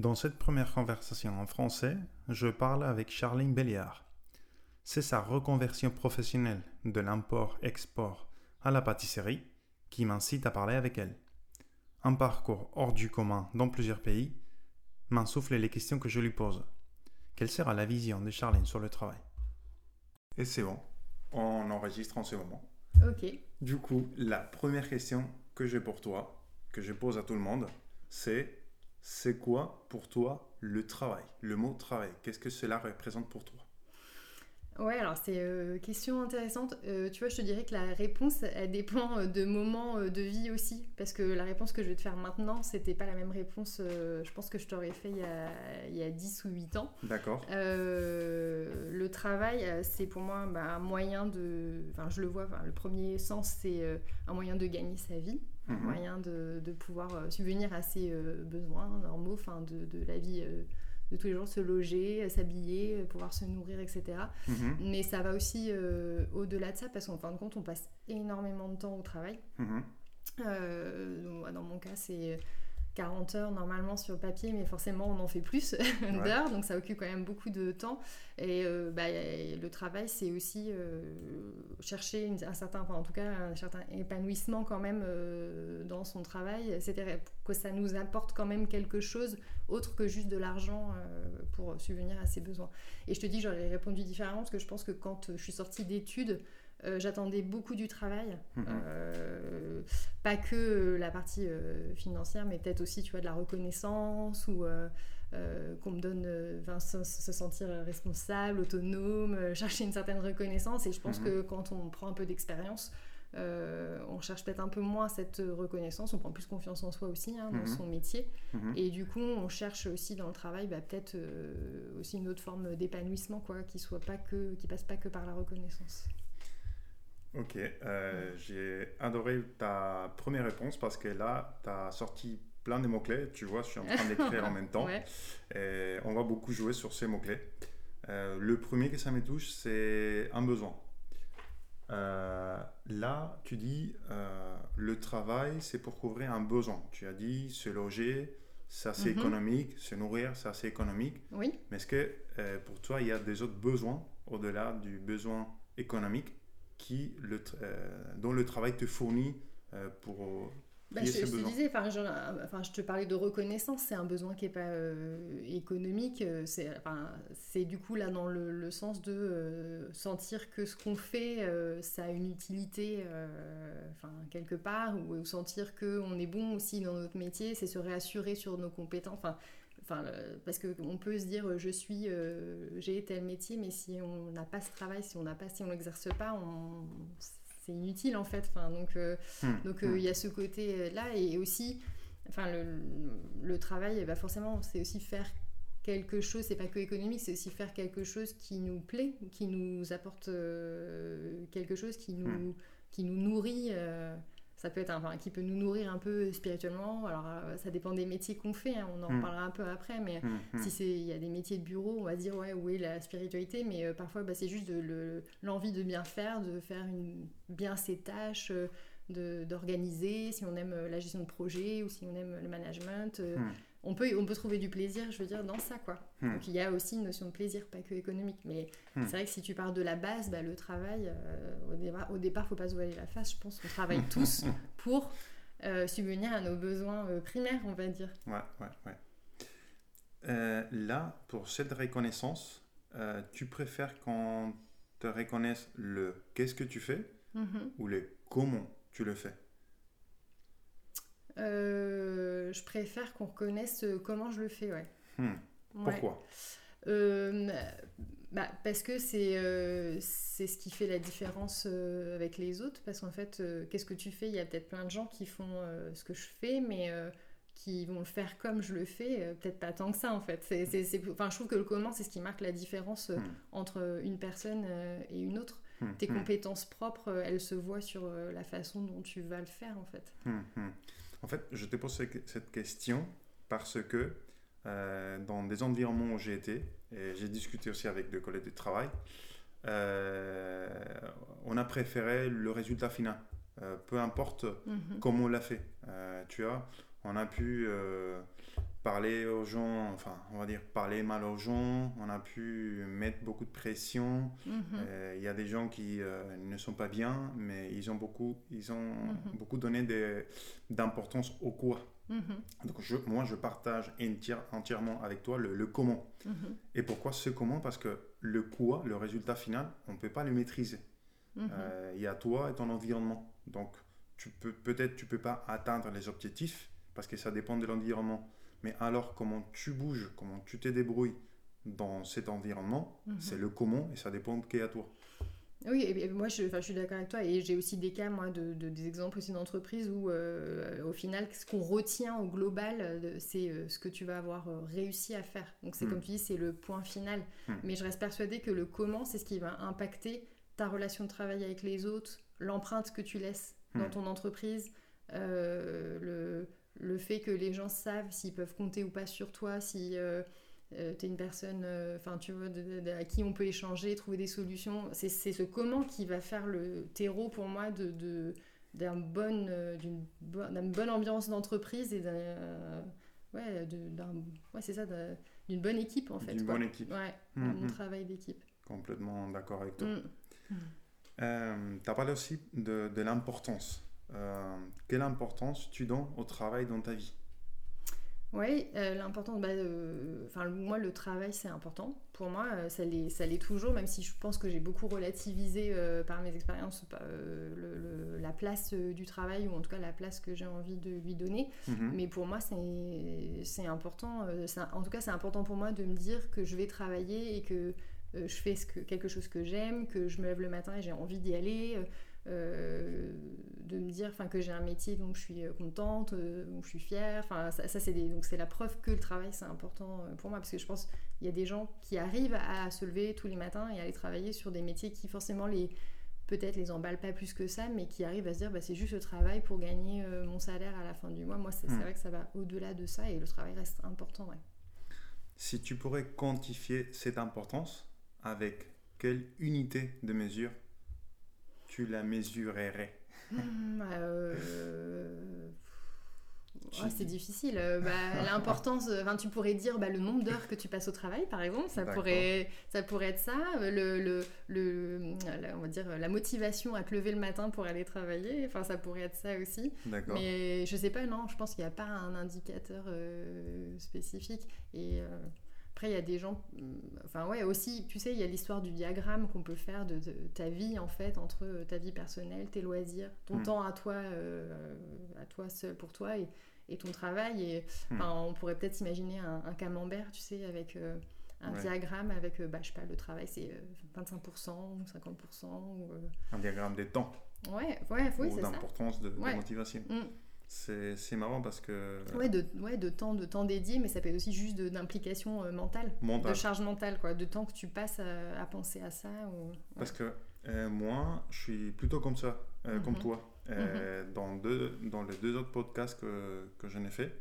Dans cette première conversation en français, je parle avec Charline Belliard. C'est sa reconversion professionnelle de l'import-export à la pâtisserie qui m'incite à parler avec elle. Un parcours hors du commun dans plusieurs pays m'insuffle les questions que je lui pose. Quelle sera la vision de Charline sur le travail? Et c'est bon, on enregistre en ce moment. Ok. Du coup, la première question que j'ai pour toi, que je pose à tout le monde, c'est c'est quoi pour toi le travail Le mot travail, qu'est-ce que cela représente pour toi? Ouais, alors c'est une euh, question intéressante. Euh, tu vois, je te dirais que la réponse, elle dépend euh, de moments de vie aussi. Parce que la réponse que je vais te faire maintenant, c'était pas la même réponse, je pense que je t'aurais fait il y, a, il y, a, 10 ou 8 ans. D'accord. le travail, c'est pour moi bah, un moyen de. Enfin, je le vois, le premier sens, c'est un moyen de gagner sa vie. Un mhm. moyen de, de, pouvoir subvenir à ses besoins normaux, enfin, de, de la vie de tous les jours se loger, s'habiller, pouvoir se nourrir, etc. Mhm. Mais ça va aussi euh, au-delà de ça parce qu'en fin de compte, on passe énormément de temps au travail. Mhm. Euh, dans mon cas, c'est 40 heures normalement sur le papier, mais forcément on en fait plus d'heures, donc ça occupe quand même beaucoup de temps. Et euh, bah, le travail, c'est aussi euh, chercher un certain, enfin, en tout cas un certain épanouissement quand même euh, dans son travail, c'est-à-dire que ça nous apporte quand même quelque chose autre que juste de l'argent pour subvenir à ses besoins. Et je te dis, j'aurais répondu différemment parce que je pense que quand je suis sortie d'études, euh, j'attendais beaucoup du travail, mhm. euh, pas que la partie euh, financière, mais peut-être aussi, tu vois, de la reconnaissance ou qu'on me donne, se, se, sentir responsable, autonome, chercher une certaine reconnaissance. Et je pense mhm. que quand on prend un peu d'expérience, on cherche peut-être un peu moins cette reconnaissance, on prend plus confiance en soi aussi hein, dans mhm. son métier. Et du coup, on cherche aussi dans le travail bah, peut-être aussi une autre forme d'épanouissement quoi, qui soit pas que, qui passe pas que par la reconnaissance. Ok, euh, j'ai adoré ta première réponse parce que là, tu as sorti plein de mots-clés. Tu vois, je suis en train d'écrire en même temps. Et on va beaucoup jouer sur ces mots-clés. Euh, le premier que ça me touche, c'est un besoin. Euh, là, tu dis le travail, c'est pour couvrir un besoin. Tu as dit se loger, c'est assez mhm. économique, se nourrir, c'est assez économique. Oui. Mais est-ce que pour toi, il y a des autres besoins au-delà du besoin économique? Qui le, euh, dont le travail te fournit euh, pour bah, je, te disais, enfin, je, enfin, je te parlais de reconnaissance, c'est un besoin qui n'est pas euh, économique, c'est enfin, du coup là dans le, sens de sentir que ce qu'on fait, ça a une utilité enfin, quelque part, ou, ou sentir qu'on est bon aussi dans notre métier, c'est se réassurer sur nos compétences. Enfin, Enfin, parce qu'on peut se dire je suis euh, j'ai tel métier mais si on n'a pas ce travail si on n'a pas si on l'exerce pas on, c'est inutile en fait enfin donc euh, hmm. donc euh, hmm. il y a ce côté là et aussi enfin le, le travail bah forcément c'est aussi faire quelque chose c'est pas que économique c'est aussi faire quelque chose qui nous plaît qui nous apporte quelque chose qui nous hmm. qui nous nourrit ça peut être enfin, qui peut nous nourrir un peu spirituellement. Alors, euh, ça dépend des métiers qu'on fait, hein, on en hmm. parlera un peu après, mais hmm. si il y a des métiers de bureau, on va dire ouais, où est la spiritualité, mais euh, parfois bah, c'est juste de, l'envie de bien faire, de faire une, bien ses tâches, euh, d'organiser, si on aime la gestion de projet ou si on aime le management on peut, on peut trouver du plaisir, je veux dire, dans ça, quoi. Hmm. Donc il y a aussi une notion de plaisir, pas que économique. Mais hmm. c'est vrai que si tu pars de la base, bah, le travail, euh, au, départ, au départ, faut pas se voiler la face. Je pense qu'on travaille tous pour euh, subvenir à nos besoins euh, primaires, on va dire. Ouais, ouais, ouais. là, pour cette reconnaissance, tu préfères qu'on te reconnaisse le qu'est-ce que tu fais mm-hmm. ou le comment tu le fais? Euh, je préfère qu'on reconnaisse euh, comment je le fais, ouais. Hmm. Pourquoi? Euh, bah, Parce que c'est c'est ce qui fait la différence avec les autres. Parce qu'en fait, qu'est-ce que tu fais? Il y a peut-être plein de gens qui font ce que je fais, mais qui vont le faire comme je le fais, peut-être pas tant que ça en fait. C'est, enfin, je trouve que le comment, c'est ce qui marque la différence hmm. entre une personne et une autre. Hmm. Tes compétences propres, elles se voient sur la façon dont tu vas le faire en fait. En fait, je te pose cette question parce que euh, dans des environnements où j'ai été, et j'ai discuté aussi avec des collègues de travail, euh, on a préféré le résultat final. Euh, peu importe mhm. comment on l'a fait. tu vois, on a pu euh, parler aux gens, enfin, on va dire parler mal aux gens, on a pu mettre beaucoup de pression. Mhm. Euh, Il y a des gens qui euh, ne sont pas bien, mais ils ont beaucoup, ils ont Mhm. beaucoup donné d'importance au quoi. Mhm. Donc je- moi, je partage entière- entièrement avec toi le, le comment. Et pourquoi ce comment? Parce que le quoi, le résultat final, on ne peut pas le maîtriser. Il y a toi et ton environnement. Donc, tu peux peut-être tu peux pas atteindre les objectifs parce que ça dépend de l'environnement. Mais alors, comment tu bouges, comment tu te débrouilles dans cet environnement, Mhm. c'est le comment et ça dépend qu'est à toi. Oui, et, moi je, enfin, je suis d'accord avec toi et j'ai aussi des cas, moi, de, de- des exemples aussi d'entreprises où euh, au final, ce qu'on retient au global, euh, c'est euh, ce que tu vas avoir euh, réussi à faire. Donc c'est Mm. comme tu dis, c'est le point final. Mm. Mais je reste persuadée que le comment, c'est ce qui va impacter ta relation de travail avec les autres, l'empreinte que tu laisses dans Mm. ton entreprise, le, le fait que les gens savent s'ils peuvent compter ou pas sur toi, si... euh, tu es une personne euh, tu vois de- de- de- à qui on peut échanger trouver des solutions c'est c'est ce comment qui va faire le terreau pour moi de d'un bon euh, d'une bo- d'une bonne ambiance d'entreprise et d'un euh, ouais de- d'un ouais c'est ça d'un- d'une bonne équipe en fait D'une bonne équipe. ouais Mm, un bon mm. travail d'équipe Complètement d'accord avec toi. Mm. tu as parlé aussi de, de l'importance. Euh, quelle importance tu donnes au travail dans ta vie? Oui, euh, l'importance, bah, euh, enfin moi le travail c'est important. Pour moi, euh, ça l'est, toujours, même si je pense que j'ai beaucoup relativisé euh, par mes expériences le- le- la place du travail ou en tout cas la place que j'ai envie de lui donner. Mhm. Mais pour moi c'est, important. en tout cas c'est important pour moi de me dire que je vais travailler et que je fais ce que, quelque chose que j'aime, que je me lève le matin et j'ai envie d'y aller. Euh, de me dire enfin que j'ai un métier dont je suis contente euh, dont je suis fière enfin ça, ça, c'est donc c'est la preuve que le travail c'est important euh, pour moi parce que je pense il y a des gens qui arrivent à se lever tous les matins et à aller travailler sur des métiers qui forcément les peut-être les emballent pas plus que ça mais qui arrivent à se dire bah, c'est juste le travail pour gagner mon salaire à la fin du mois moi c'est Hmm. vrai que ça va au-delà de ça et le travail reste important ouais. Si tu pourrais quantifier cette importance, avec quelle unité de mesure tu la mesurerais Hmm, euh, c'est difficile. Euh, bah, L'importance, euh, tu pourrais dire bah, le nombre d'heures que tu passes au travail, par exemple, ça pourrait, ça pourrait être ça. Le, le, le- la- on va dire la motivation à te lever le matin pour aller travailler, enfin, ça pourrait être ça aussi. Mais je sais pas, non, je pense qu'il n'y a pas un indicateur euh, spécifique. Et euh, après, il y a des gens. hum, Enfin, ouais, aussi, tu sais, il y a l'histoire du diagramme qu'on peut faire de, de ta vie, en fait, entre euh, ta vie personnelle, tes loisirs, ton Mm. temps à toi, euh, à toi seul pour toi et, et ton travail. Et Mm. enfin, on pourrait peut-être imaginer un, un camembert, tu sais, avec. euh, un Ouais. diagramme avec, bah, je sais pas, le travail c'est euh, 25% ou 50% ou, euh, Un diagramme des temps Ouais, ouais, oui, ou c'est ça. d'importance de, de Ouais. motivation. Mm. C'est marrant parce que Ouais, de, ouais, de temps, de temps dédié, mais ça peut être aussi juste d'implication euh, mentale, mental. de charge mentale, quoi, de temps que tu passes à, à penser à ça. Ou... ouais. Parce que euh, moi, je suis plutôt comme ça, euh, comme Mhm. toi. Euh, dans, deux, dans les deux autres podcasts que, que je n'ai fait,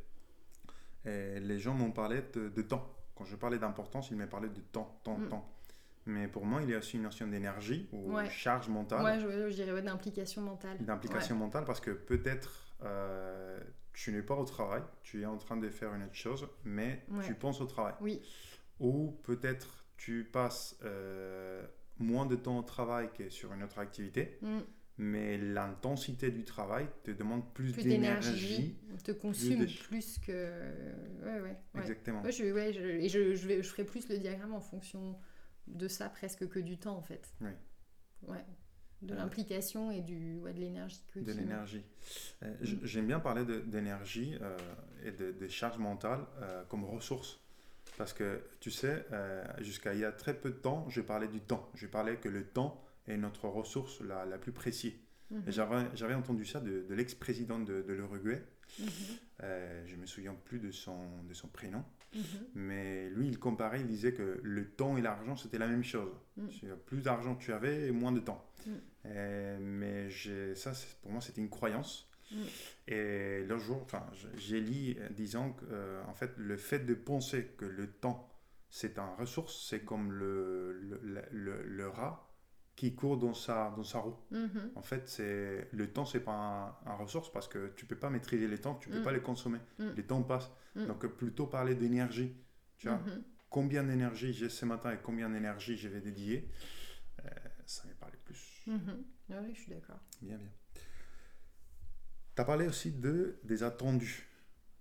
et les gens m'ont parlé de, de temps. Quand je parlais d'importance, ils m'ont parlé de temps, temps, Mm. temps. Mais pour moi, il y a aussi une notion d'énergie ou Ouais. charge mentale, Ouais, je, je dirais ouais, d'implication mentale. d'implication mentale, parce que peut-être euh, tu n'es pas au travail, tu es en train de faire une autre chose, mais Ouais. tu penses au travail. Oui, Ou peut-être tu passes euh, moins de temps au travail que sur une autre activité, Mm. mais l'intensité du travail te demande plus, plus d'énergie. te consume de- plus que. Ouais, ouais. Exactement. Ouais, je, je- je, je, vais, je ferai plus le diagramme en fonction de ça presque que du temps en fait. Oui. Ouais. De l'implication et du, ouais, de l'énergie De l'énergie. Euh, j- J'aime bien parler de- d'énergie euh, et de, de charge mentale euh, comme ressource. Parce que, tu sais, jusqu'à il y a très peu de temps, je parlais du temps. Je parlais que le temps est notre ressource la, la plus précieuse. Mhm. Et J'avais entendu ça de, de l'ex-président de, de l'Uruguay. Euh, je me souviens plus de son, de son prénom. Mhm. Mais lui, il comparait, il disait que le temps et l'argent, c'était la même chose. C'est- Plus d'argent tu avais, et moins de temps. Mm. Euh, mais ça, pour moi, c'était une croyance. Et l'autre jour, enfin, j'ai lu euh, disant que, euh, en fait, le fait de penser que le temps, c'est un ressource, c'est comme le, le- le rat qui court dans sa, dans sa roue. Mhm. En fait, c'est le temps, c'est pas un, ressource parce que tu peux pas maîtriser les temps, tu peux pas les consommer. Les temps passent. Donc, plutôt parler d'énergie. Tu vois, combien d'énergie j'ai ce matin et combien d'énergie je vais dédier, euh, ça va parler plus. Ah oui, je suis d'accord. Bien, bien. Tu as parlé aussi de, des attendus.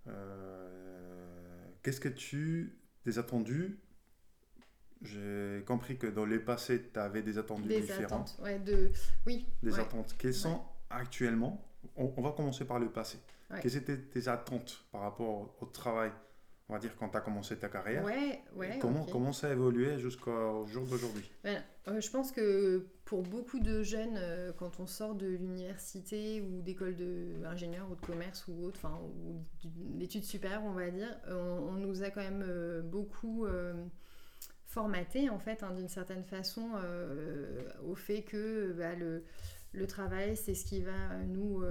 Euh, qu'est-ce que tu. Des attendus J'ai compris que dans le passé, tu avais des attendus des différents. Attentes, ouais, de... Oui. Des attentes. Quelles sont actuellement on, va commencer par le passé. Quelles étaient tes attentes par rapport au travail on va dire, quand tu as commencé ta carrière? Ouais, ouais. Comment, comment ça a évolué jusqu'au jour d'aujourd'hui? Ben, euh, Je pense que pour beaucoup de jeunes, euh, quand on sort de l'université ou d'école d'ingénieur ou de commerce ou autre, enfin, ou d'études supérieures, on va dire, on, nous a quand même euh, beaucoup formaté, en fait, hein, d'une certaine façon, au fait que bah, le, le, travail, c'est ce qui va nous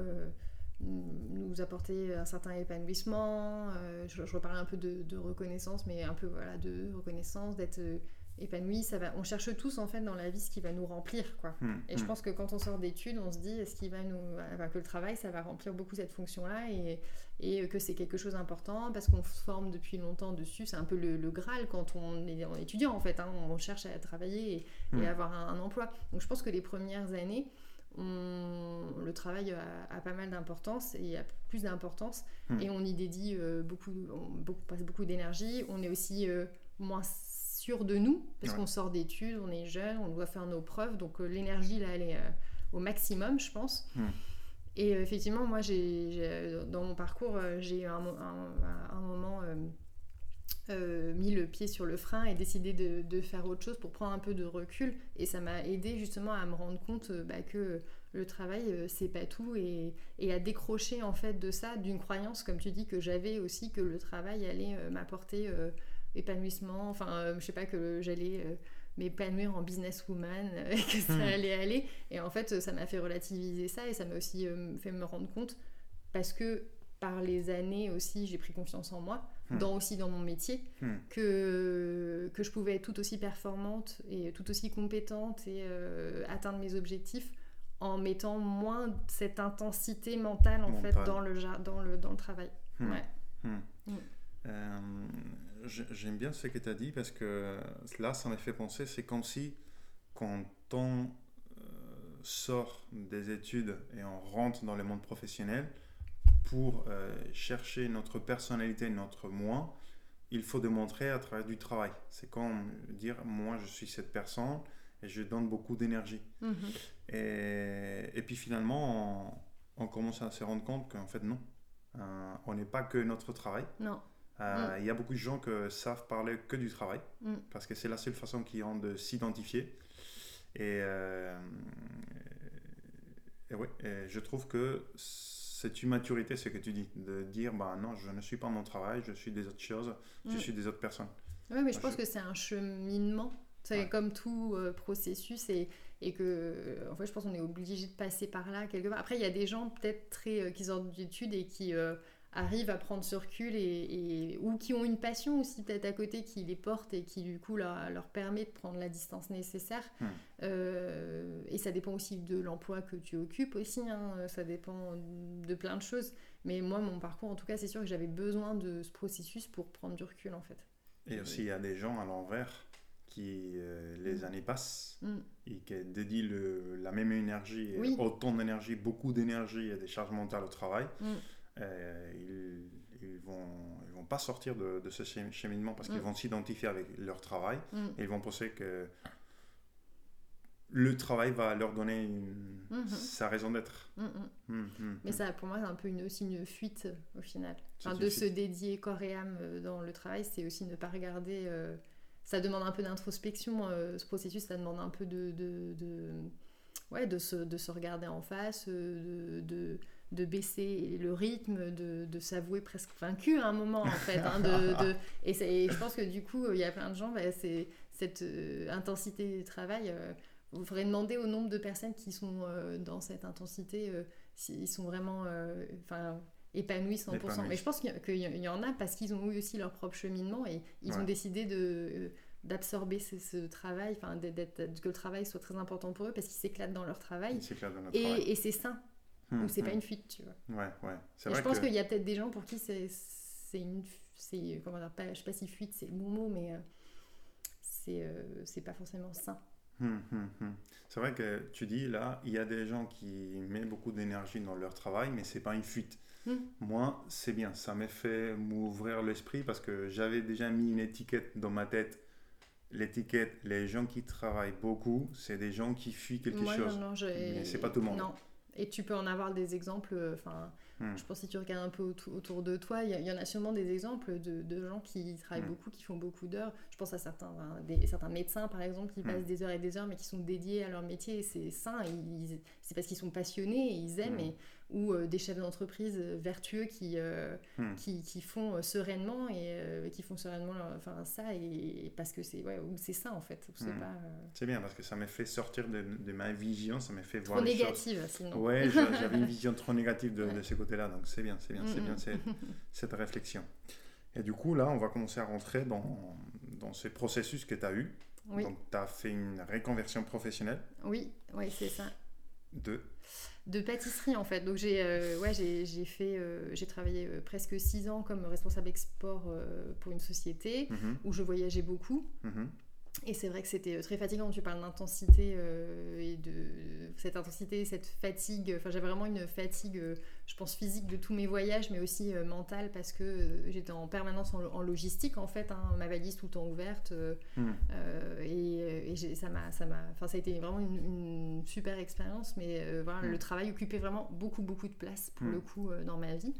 nous apporter un certain épanouissement. Euh, je, reparle un peu de, reconnaissance, mais un peu voilà de reconnaissance, d'être euh, épanoui. Ça va, on cherche tous en fait dans la vie ce qui va nous remplir, quoi. Hmm, et je hmm. pense que quand on sort d'études, on se dit est-ce qu'il va nous, que le travail, ça va remplir beaucoup cette fonction-là et, et que c'est quelque chose d'important parce qu'on se forme depuis longtemps dessus. C'est un peu le, Graal quand on est en étudiant en fait. Hein. on cherche à travailler et, hmm. avoir un, emploi. Donc je pense que les premières années le travail a, pas mal d'importance et a plus d'importance hmm. et on y dédie euh, beaucoup, on, passe beaucoup d'énergie. On est aussi euh, moins sûr de nous parce qu'on sort d'études, on est jeune, on doit faire nos preuves, donc euh, l'énergie là elle est au maximum, je pense. Hmm. Et effectivement, moi, j'ai, dans mon parcours, j'ai un, un, un, moment mis le pied sur le frein et décidé de, faire autre chose pour prendre un peu de recul. Et ça m'a aidé justement à me rendre compte bah, que le travail, euh, c'est pas tout. Et, à décrocher en fait de ça, d'une croyance, comme tu dis, que j'avais aussi, que le travail allait euh, m'apporter euh, épanouissement. Enfin, je sais pas, que j'allais m'épanouir en businesswoman, et que ça hmm. allait aller. Et en fait, ça m'a fait relativiser ça et ça m'a aussi fait me rendre compte parce que par les années aussi, j'ai pris confiance en moi, hmm. dans, aussi dans mon métier, hmm. que, que je pouvais être tout aussi performante et tout aussi compétente et euh, atteindre mes objectifs en mettant moins cette intensité mentale en fait dans le, dans, le, dans le travail. Hmm. Ouais. Euh, j'aime bien ce que tu as dit parce que là, ça m'a fait penser, c'est comme si quand on euh, sort des études et on rentre dans le monde professionnel, pour euh, chercher notre personnalité, notre moi, il faut démontrer à travers du travail. C'est comme dire, moi je suis cette personne et je donne beaucoup d'énergie. Mhm. Et, et, puis finalement, on, commence à se rendre compte qu'en fait non, euh, on n'est pas que notre travail. Non. Euh, il y a beaucoup de gens qui savent parler que du travail, mm. parce que c'est la seule façon qu'ils ont de s'identifier. Et, et, oui, je trouve que c'est une maturité, ce que tu dis, de dire bah non, je ne suis pas mon travail, je suis des autres choses, je mm. suis des autres personnes. Oui, mais je pense que c'est un cheminement. C'est comme tout euh, processus et, et que, en fait, je pense qu'on est obligé de passer par là quelque part. Après, il y a des gens peut-être très euh, qui sortent d'études et qui euh, arrivent à prendre ce recul et, ou qui ont une passion aussi peut-être à côté qui les porte et qui du coup leur, leur permet de prendre la distance nécessaire. Hmm. Euh, et ça dépend aussi de l'emploi que tu occupes aussi, hein. ça dépend de plein de choses. Mais moi, mon parcours, en tout cas, c'est sûr que j'avais besoin de ce processus pour prendre du recul en fait. Et aussi, il y a des gens à l'envers qui, euh, les hmm. années passent hmm. et qui dédient le, la même énergie, autant d'énergie, beaucoup d'énergie et des charges mentales au travail. Euh, ils, ils, vont, ils vont pas sortir de, de ce cheminement parce qu'ils mm. vont s'identifier avec leur travail mm. et ils vont penser que le travail va leur donner une, mm-hmm. sa raison d'être. Mm, Mais ça, pour moi, c'est un peu une, aussi une fuite au final. de se dédier corps et âme euh, dans le travail, c'est aussi ne pas regarder. Euh, ça demande un peu d'introspection, ce processus, ça demande un peu de, de, de ouais, de, se, de se regarder en face, de, de baisser le rythme, de, de s'avouer presque vaincu à un moment en fait. Hein, de, et, je pense que du coup, il y a plein de gens, bah, c'est cette euh, intensité du travail. Euh, vous faudrait demander au nombre de personnes qui sont euh, dans cette intensité s'ils sont vraiment épanouis 100%. Mais je pense qu'il y, en a parce qu'ils ont eu aussi leur propre cheminement et ils ont décidé de d'absorber ce, travail, enfin que le travail soit très important pour eux parce qu'ils s'éclatent dans leur travail. et, et c'est sain. Hum, ou c'est pas hum. une fuite, tu vois. Ouais, ouais. C'est vrai je pense qu'il y a peut-être des gens pour qui c'est une. C'est, comment dire, pas, je sais pas si fuite c'est le bon mot, mais euh, c'est euh, pas forcément sain. Hum, c'est vrai que tu dis là, il y a des gens qui mettent beaucoup d'énergie dans leur travail, mais c'est pas une fuite. Moi, c'est bien. Ça m'a fait m'ouvrir l'esprit parce que j'avais déjà mis une étiquette dans ma tête l'étiquette, les gens qui travaillent beaucoup, c'est des gens qui fuient quelque chose. Non, non, mais c'est pas tout le monde. Non, et tu peux en avoir des exemples, euh, hmm. je pense que si tu regardes un peu autour, de toi, il y, en a sûrement des exemples de, gens qui travaillent hmm. beaucoup, qui font beaucoup d'heures. Je pense à certains, des, certains médecins, par exemple, qui hmm. passent des heures et des heures, mais qui sont dédiés à leur métier, c'est sain, c'est parce qu'ils sont passionnés, et ils aiment, et ou euh, des chefs d'entreprise euh, vertueux qui, euh, hmm. qui, qui, font sereinement et qui font sereinement enfin, ça et, parce que c'est ouais, c'est ça en fait. C'est hmm. Bien parce que ça m'a fait sortir de, de, ma vision, ça m'a fait voir. Trop négative sinon. Ouais, j'avais une vision trop négative de, de ce côté-là, donc c'est bien, c'est bien, c'est bien hmm, cette, cette réflexion. Et du coup, là, on va commencer à rentrer dans, dans ces processus que tu as eu. Donc, tu as fait une reconversion professionnelle. Oui, oui, c'est ça. De de pâtisserie en fait. Donc j'ai euh, ouais, j'ai fait euh, j'ai travaillé euh, presque six ans comme responsable export pour une société mhm. où je voyageais beaucoup. Mhm. Et c'est vrai que c'était euh, très fatigant. Tu parles d'intensité euh, et de cette intensité, cette fatigue. Enfin, j'avais vraiment une fatigue, euh, je pense, physique de tous mes voyages, mais aussi mentale parce que j'étais en permanence en, logistique, en fait. Hein, ma valise tout le temps ouverte. Hmm. et, ça m'a, ça m'a, enfin, ça a été vraiment une, super expérience. Mais voilà, hmm. le travail occupait vraiment beaucoup, beaucoup de place pour hmm. le coup dans ma vie.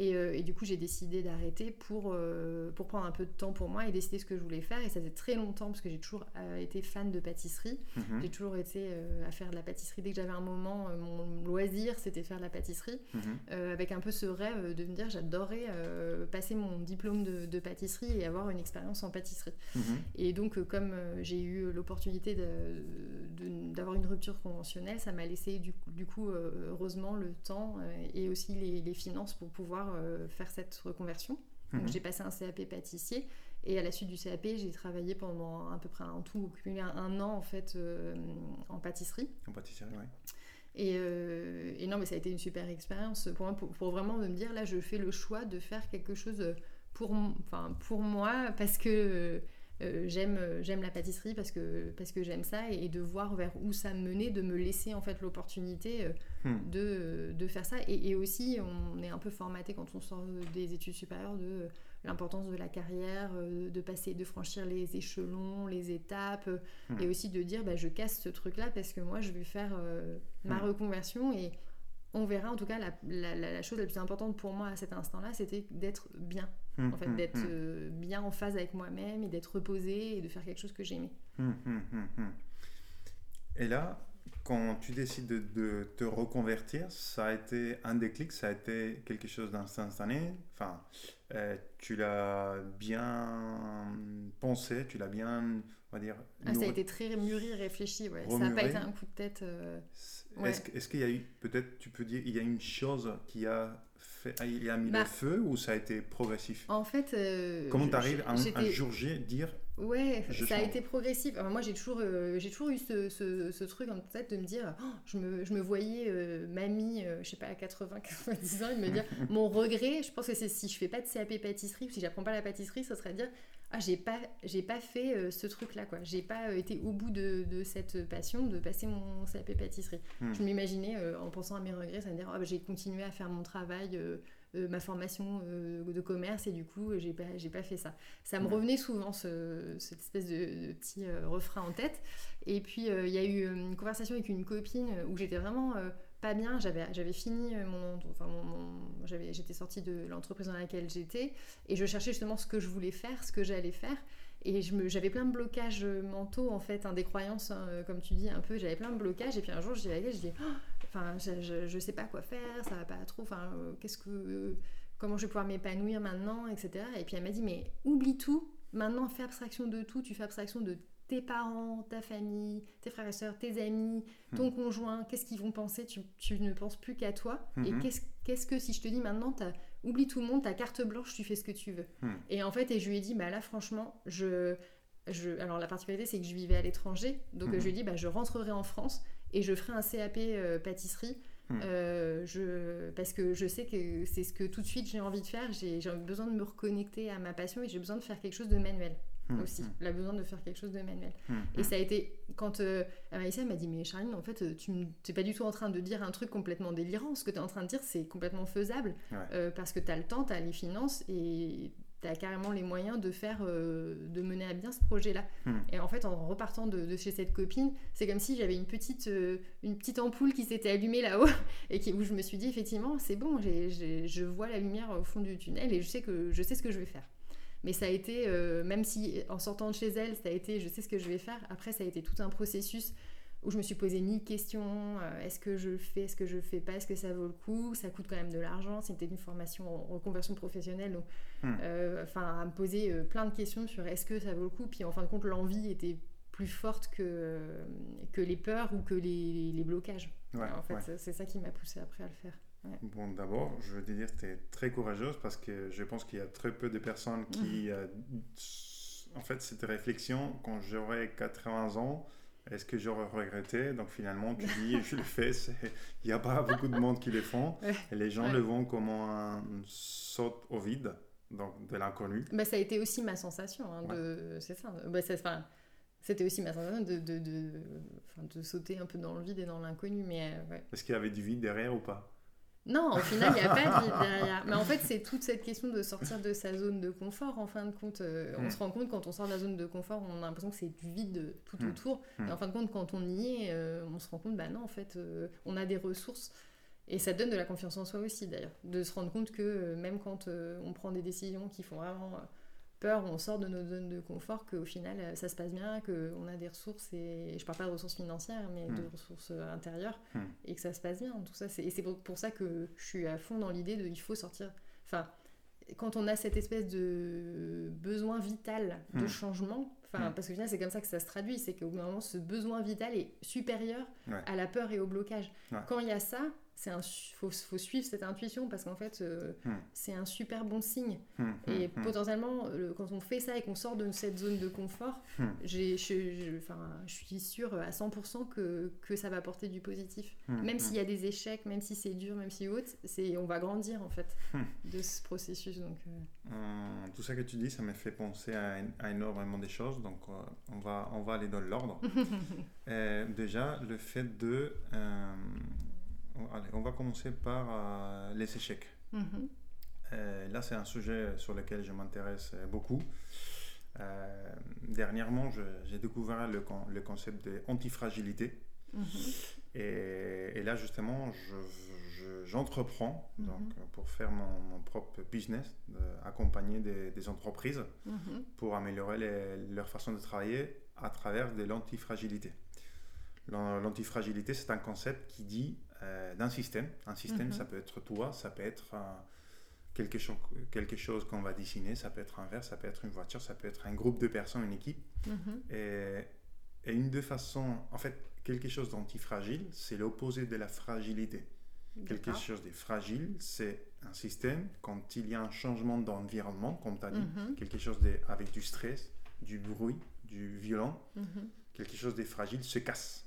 Euh, et, du coup, j'ai décidé d'arrêter pour, euh, pour prendre un peu de temps pour moi et décider ce que je voulais faire. Et ça faisait très longtemps parce que j'ai toujours euh, été fan de pâtisserie. Mhm. J'ai toujours été à faire de la pâtisserie. Dès que j'avais un moment, mon loisir, c'était faire de la pâtisserie. Mhm. avec un peu ce rêve de me dire j'adorais passer mon diplôme de, pâtisserie et avoir une expérience en pâtisserie. Mhm. Et donc, comme j'ai eu l'opportunité d'avoir une rupture conventionnelle, ça m'a laissé du, du, coup, heureusement, le temps et aussi les, les finances pour pouvoir euh, faire cette reconversion. Donc mhm. j'ai passé un CAP pâtissier et à la suite du CAP, j'ai travaillé pendant à peu près en tout un, an en fait euh, en pâtisserie. En pâtisserie, oui. Euh, et, non, mais ça a été une super expérience pour moi, pour, vraiment me dire là, je fais le choix de faire quelque chose pour, enfin, pour moi parce que j'aime j'aime la pâtisserie parce que parce que j'aime ça et, de voir vers où ça me menait de me laisser en fait l'opportunité Hmm. de, de, faire ça. Et, aussi, on est un peu formaté quand on sort des études supérieures de l'importance de la carrière, euh, de passer, de franchir les échelons, les étapes, hmm. et aussi de dire bah, je casse ce truc-là parce que moi je vais faire euh, ma hmm. reconversion et on verra en tout cas la, la, la, chose la plus importante pour moi à cet instant-là, c'était d'être bien, en fait, d'être euh, bien en phase avec moi-même et d'être reposé et de faire quelque chose que j'aimais. Et là, quand tu décides de, te reconvertir, ça a été un déclic, ça a été quelque chose d'instantané. Enfin, euh, tu l'as bien pensé, tu l'as bien, on va dire. Ah, ça a été très mûri, réfléchi, ouais. Ça n'a pas été un coup de tête. Euh, est-ce qu'il y a eu, peut-être, tu peux dire, il y a une chose qui a fait, il a mis le bah feu ou ça a été progressif? En fait. Euh, Comment tu arrives à un jour J dire Ouais, ça a été progressif. moi, j'ai toujours, euh, j'ai toujours eu ce, ce, truc en tête de me dire, oh, je, me, je, me, voyais euh, mamie, euh, je sais pas, à 80, 90 ans, et de me dire, mon regret, je pense que c'est si je fais pas de CAP pâtisserie, ou si j'apprends pas la pâtisserie, ce serait de dire, ah, j'ai pas, j'ai pas fait ce truc-là, quoi. J'ai pas été au bout de, de, cette passion de passer mon CAP pâtisserie. Hmm. Je m'imaginais, en pensant à mes regrets, ça me dire, oh, j'ai continué à faire mon travail euh, ma formation euh, de commerce et du coup j'ai pas j'ai pas fait ça. Ça me revenait souvent ce, cette espèce de, petit euh, refrain en tête. Et puis il y a eu une conversation avec une copine où j'étais vraiment pas bien. J'avais j'avais fini mon enfin mon, j'avais j'étais sortie de l'entreprise dans laquelle j'étais et je cherchais justement ce que je voulais faire ce que j'allais faire. Et j'avais plein de blocages mentaux en fait hein, des croyances hein, comme tu dis un peu. J'avais plein de blocages et puis un jour je dis je dis oh, Enfin, je, je, sais pas quoi faire, ça va pas trop. Enfin, euh, qu'est-ce que, comment je vais pouvoir m'épanouir maintenant, etc. Et puis elle m'a dit, mais oublie tout. Maintenant, fais abstraction de tout. Tu fais abstraction de tes parents, ta famille, tes frères et sœurs, tes amis, ton hmm. conjoint. Qu'est-ce qu'ils vont penser tu, tu, ne penses plus qu'à toi. Et hmm. qu'est-ce, qu'est-ce que si je te dis maintenant, oublie tout le monde, ta carte blanche, tu fais ce que tu veux. Hmm. Et en fait, et je lui ai dit, bah là, franchement, je je, alors la particularité, c'est que je vivais à l'étranger. Donc je lui dis, bah, je rentrerai en France et je ferai un CAP pâtisserie. je, parce que je sais que c'est ce que tout de suite j'ai envie de faire. J'ai besoin de me reconnecter à ma passion et j'ai besoin de faire quelque chose de manuel. Hmm, aussi. Hmm. Elle a besoin de faire quelque chose de manuel. Hmm, et ça a été quand euh, m'a dit Mais Charline, en fait, euh, tu n'es pas du tout en train de dire un truc complètement délirant. Ce que tu es en train de dire, c'est complètement faisable euh, parce que tu as le temps, tu as les finances et tu as carrément les moyens de faire, euh, de mener à bien ce projet-là. Et en fait, en repartant de, chez cette copine, c'est comme si j'avais une petite, une petite ampoule qui s'était allumée là-haut et qui, où je me suis dit Effectivement, c'est bon, je vois la lumière au fond du tunnel et je sais, que, je sais ce que je vais faire. Mais ça a été, euh, même si en sortant de chez elle, ça a été, je sais ce que je vais faire, après ça a été tout un processus où je me suis posé mille questions. Euh, est-ce que je le fais, est-ce que je le fais pas, est-ce que ça vaut le coup Ça coûte quand même de l'argent. C'était une formation en reconversion professionnelle. Donc, hmm. euh, enfin, à me poser plein de questions sur est-ce que ça vaut le coup. Puis en fin de compte, l'envie était plus forte que, que les peurs ou que les, les blocages. en fait, c'est ça qui m'a poussé après à le faire. Bon, d'abord, je veux te dire que tu es très courageuse parce que je pense qu'il y a très peu de personnes qui. Euh, en fait, cette réflexion, quand j'aurai 80 ans, est-ce que j'aurais regretté? Donc finalement, tu dis, je le fais. Il n'y a pas beaucoup de monde qui le font. Et les gens le voient comme un saut au vide, donc de l'inconnu. Bah, ça a été aussi ma sensation. Hein, de... C'est ça. Bah, c'était aussi ma sensation de, de, de, de, sauter un peu dans le vide et dans l'inconnu. Mais euh, Est-ce qu'il y avait du vide derrière ou pas? Non, au final, il n'y a pas de vide derrière. Mais en fait, c'est toute cette question de sortir de sa zone de confort. En fin de compte, euh, on mm. se rend compte quand on sort de la zone de confort, on a l'impression que c'est du vide tout mm. autour. Mm. Et en fin de compte, quand on y est, euh, on se rend compte, bah non, en fait, euh, on a des ressources. Et ça donne de la confiance en soi aussi, d'ailleurs. De se rendre compte que même quand on prend des décisions qui font vraiment on sort de nos zones de confort, qu'au final euh, ça se passe bien, qu'on a des ressources, et je parle pas de ressources financières, mais de hmm. ressources euh, intérieures, hmm. et que ça se passe bien. Tout ça, et c'est pour, ça que je suis à fond dans l'idée de il faut sortir. Enfin, quand on a cette espèce de besoin vital de hmm. changement, enfin, parce que finalement c'est comme ça que ça se traduit, c'est qu'au bout d'un moment ce besoin vital est supérieur à la peur et au blocage. Quand il y a ça, c'est un faut, faut, suivre cette intuition parce qu'en fait euh, hmm. c'est un super bon signe. Hmm, hmm, et potentiellement quand on fait ça et qu'on sort de cette zone de confort j'ai je, enfin, je suis sûre à 100% que, que ça va apporter du positif. Même s'il y a des échecs même si c'est dur même si haute c'est on va grandir en fait de ce processus donc euh. Euh, tout ça que tu dis ça m'a fait penser à, à, énormément des choses donc on va on va aller dans l'ordre. Déjà le fait de Allez, on va commencer par euh, les échecs. Mhm. Euh, là, c'est un sujet sur lequel je m'intéresse beaucoup. Euh, dernièrement, j'ai découvert le, le, concept d'antifragilité. Mhm. Et, et, là, justement, j'entreprends je, mhm. pour faire mon, propre business, accompagner des, des entreprises pour améliorer leur façon de travailler à travers de l'antifragilité. L'antifragilité, c'est un concept qui dit euh, d'un système. Un système, mhm. ça peut être toi, ça peut être quelque, chose, quelque chose qu'on va dessiner, ça peut être un verre, ça peut être une voiture, ça peut être un groupe de personnes, une équipe. Mhm. Et, et, une de façons, en fait, quelque chose d'antifragile, c'est l'opposé de la fragilité. Quelque chose de fragile, c'est un système, quand il y a un changement d'environnement, comme tu as dit, mhm. quelque chose de, avec du stress, du bruit, du violent, quelque chose de fragile se casse.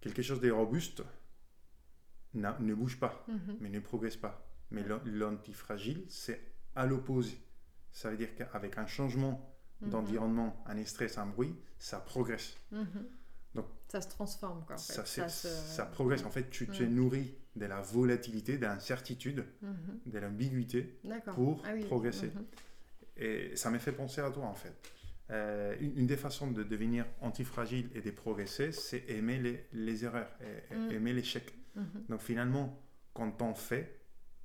Quelque chose de robuste ne bouge pas, mhm. mais ne progresse pas. Mais l'antifragile, c'est à l'opposé. Ça veut dire qu'avec un changement mhm. d'environnement, un stress, un bruit, ça progresse. Mhm. Donc, ça se transforme. Quoi, ça, ça, progresse. En fait, tu te nourris de la volatilité, de l'incertitude, de l'ambiguïté pour ah progresser. Et ça m'a fait penser à toi, en fait. Euh, une, des façons de devenir antifragile et de progresser, c'est aimer les, les erreurs, et, mm. aimer l'échec. Mhm. Donc finalement, quand on fait,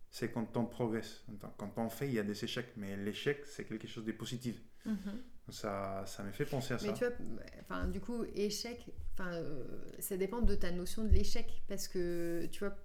c'est quand on progresse. Quand on fait, il y a des échecs, mais l'échec, c'est quelque chose de positif. Mhm. Ça, ça me fait penser à ça. Mais tu vois, enfin, du coup, échec, enfin, euh, ça dépend de ta notion de l'échec, parce que tu vois,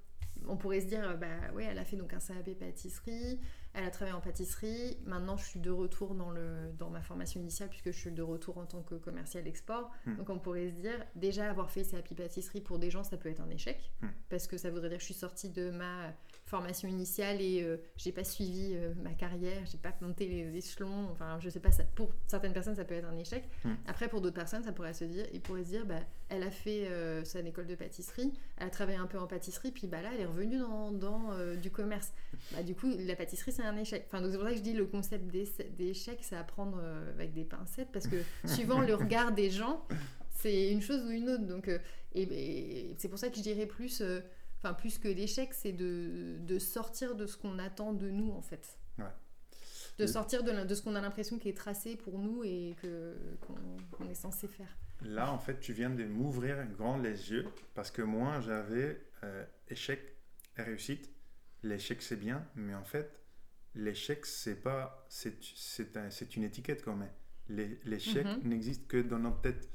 on pourrait se dire, bah ouais, elle a fait donc un CAP pâtisserie, elle a travaillé en pâtisserie. Maintenant, je suis de retour dans, le, dans ma formation initiale puisque je suis de retour en tant que commercial export. Hmm. Donc, on pourrait se dire, déjà avoir fait CAP pâtisserie pour des gens, ça peut être un échec hmm. parce que ça voudrait dire que je suis sortie de ma formation initiale et euh, j'ai pas suivi euh, ma carrière, j'ai pas monté les échelons. Enfin, je sais pas, ça, pour certaines personnes, ça peut être un échec. Hmm. Après, pour d'autres personnes, ça pourrait se dire, ils pourraient se dire, bah, elle a fait euh, son école de pâtisserie, elle a travaillé un peu en pâtisserie, puis bah là, elle est revenue dans, dans du commerce. Bah, du coup, la pâtisserie, c'est un échec. Enfin, donc c'est pour ça que je dis le concept d'échec, c'est à prendre avec des pincettes, parce que suivant le regard des gens, c'est une chose ou une autre. Donc, et c'est pour ça que je dirais plus enfin plus que l'échec, c'est de, de, sortir de ce qu'on attend de nous en fait. De sortir de, de ce qu'on a l'impression qui est tracé pour nous et que qu'on est censé faire. Là, en fait, tu viens de m'ouvrir grand les yeux parce que moi, j'avais euh, échec et réussite. L'échec, c'est bien, mais en fait, l'échec, c'est pas, c'est, un, une étiquette quand même. L'échec mhm. n'existe que dans notre tête.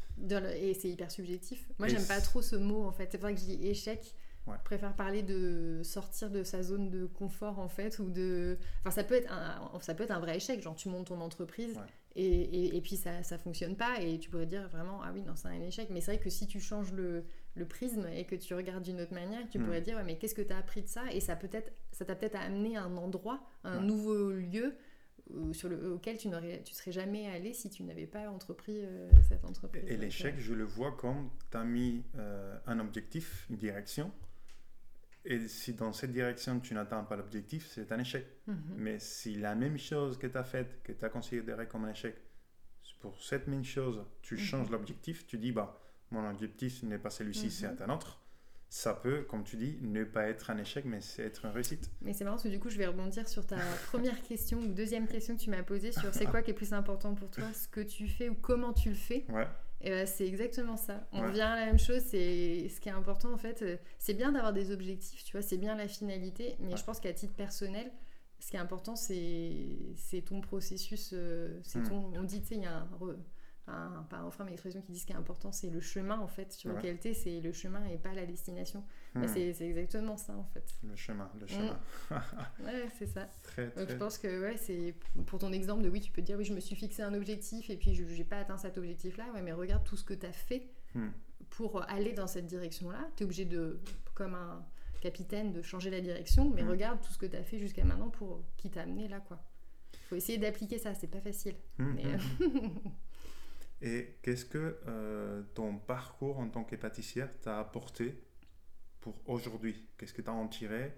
et c'est hyper subjectif. Moi, j'aime pas trop ce mot en fait. C'est vrai que je dis échec je préfère parler de sortir de sa zone de confort en fait ou de enfin ça peut être un, ça peut être un vrai échec genre tu montes ton entreprise et, et, puis ça ça fonctionne pas et tu pourrais dire vraiment ah oui non c'est un échec. Mais c'est vrai que si tu changes le, le, prisme et que tu regardes d'une autre manière tu hmm. pourrais dire mais qu'est-ce que tu as appris de ça? Et ça peut-être ça t'a peut-être amené à un endroit un nouveau lieu euh, sur le, auquel tu n'aurais tu serais jamais allé si tu n'avais pas entrepris euh, cette entreprise. Et l'échec, je le vois comme tu as mis euh, un objectif, une direction, et si dans cette direction tu n'atteins pas l'objectif, c'est un échec. Mhm. Mais si la même chose que tu as faite, que tu as considéré comme un échec, pour cette même chose, tu mhm. changes l'objectif, tu dis, bah, mon objectif n'est pas celui-ci, c'est mhm. un autre. Ça peut, comme tu dis, ne pas être un échec, mais c'est être une réussite. Mais c'est marrant parce que du coup, je vais rebondir sur ta première question ou deuxième question que tu m'as posée sur c'est quoi qui est plus important pour toi, ce que tu fais ou comment tu le fais. Ouais. Et ben, c'est exactement ça. On revient à la même chose. C'est ce qui est important en fait. Euh, c'est bien d'avoir des objectifs, tu vois. C'est bien la finalité, mais je pense qu'à titre personnel, ce qui est important, c'est ton processus. Euh, c'est hmm. ton. On dit, tu sais, il y a un un, pas un refrain, mais expression qui dit ce qui est important, c'est le chemin en fait sur lequel tu es, c'est le chemin et pas la destination. Bah, hmm. c'est exactement ça en fait. Le chemin, le chemin. ouais, c'est ça. Donc je pense que ouais, c'est pour ton exemple de oui, tu peux dire oui, je me suis fixé un objectif et puis je n'ai pas atteint cet objectif-là, ouais, mais regarde tout ce que tu as fait hmm. pour aller dans cette direction-là. Tu es obligé de, comme un capitaine, de changer la direction, mais hmm. regarde tout ce que tu as fait jusqu'à maintenant pour qui t'a amené là, quoi. Faut essayer d'appliquer ça, c'est pas facile. Mais, euh, Et qu'est-ce que euh, ton parcours en tant que pâtissière t'a apporté pour aujourd'hui? Qu'est-ce que tu as en tiré?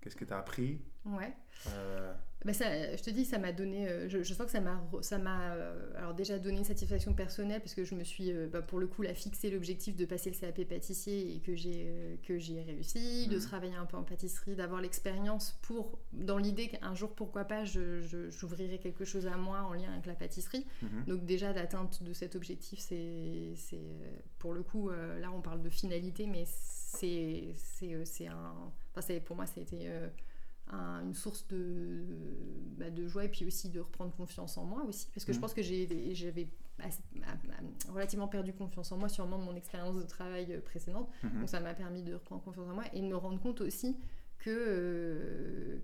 Qu'est-ce que tu as appris? Ouais. Euh, bah, ça, je te dis, ça m'a donné. Euh, je, sens que ça m'a, ça m'a, euh, alors déjà donné une satisfaction personnelle parce que je me suis, bah, pour le coup, là, fixé l'objectif de passer le CAP pâtissier et que j'ai, que j'ai réussi, de mhm. travailler un peu en pâtisserie, d'avoir l'expérience pour, dans l'idée qu'un jour, pourquoi pas, je, j'ouvrirai quelque chose à moi en lien avec la pâtisserie. Mhm. Donc déjà, l'atteinte de cet objectif, c'est, c'est pour le coup, là, on parle de finalité, mais c'est, c'est, c'est un, enfin, c'est, pour moi, ça a été une source de, bah, de joie et puis aussi de reprendre confiance en moi aussi. Parce que je mmh. pense que j'avais relativement perdu confiance en moi sûrement de mon expérience de travail précédente. Mmh. Donc ça m'a permis de reprendre confiance en moi et de me rendre compte aussi que... Euh,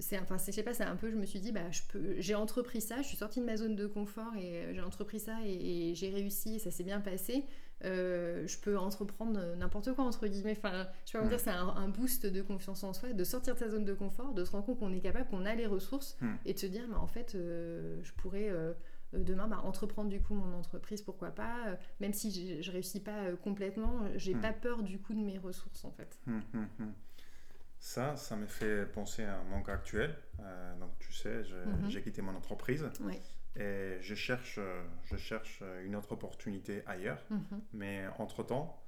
c'est enfin je sais pas c'est un peu je me suis dit bah je peux j'ai entrepris ça je suis sortie de ma zone de confort et euh, j'ai entrepris ça et, et j'ai réussi et ça s'est bien passé euh, je peux entreprendre n'importe quoi entre guillemets. Enfin, je peux vous dire, c'est un, boost de confiance en soi, de sortir de sa zone de confort, de se rendre compte qu'on est capable, qu'on a les ressources hmm. et de se dire, mais en fait, euh, je pourrais euh, demain bah, entreprendre du coup mon entreprise, pourquoi pas. même si je, réussis pas complètement, j'ai hmm. pas peur du coup de mes ressources en fait. Hmm, ça, ça me fait penser à mon cas actuel. donc, tu sais, mhm. j'ai quitté mon entreprise. Oui. Et je cherche, je cherche une autre opportunité ailleurs. Mhm. Mais entre-temps,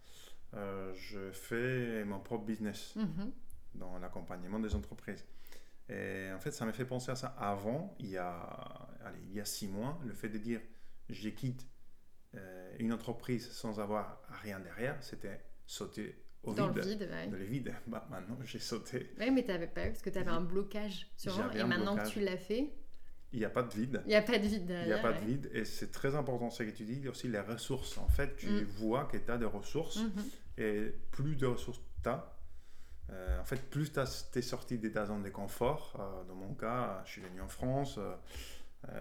euh, je fais mon propre business mhm. dans l'accompagnement des entreprises. Et en fait, ça m'a fait penser à ça avant, il y a, allez, il y a six mois, le fait de dire je quitte euh, une entreprise sans avoir rien derrière, c'était sauter au dans vide. le vide, Dans le vide. Bah, maintenant, j'ai sauté. Oui, mais tu n'avais pas eu, parce que tu avais un blocage sur et maintenant que tu l'as fait, il n'y a pas de vide. Il n'y a pas de vide. Il n'y a pas de vide. Et c'est très important ce que tu dis, aussi les ressources. En fait, tu mm. vois que tu as des ressources. Mm-hmm. Et plus de ressources tu as, euh, en fait, plus tu es sorti de ta zone de confort. Euh, dans mon cas, je suis venu en France. Euh,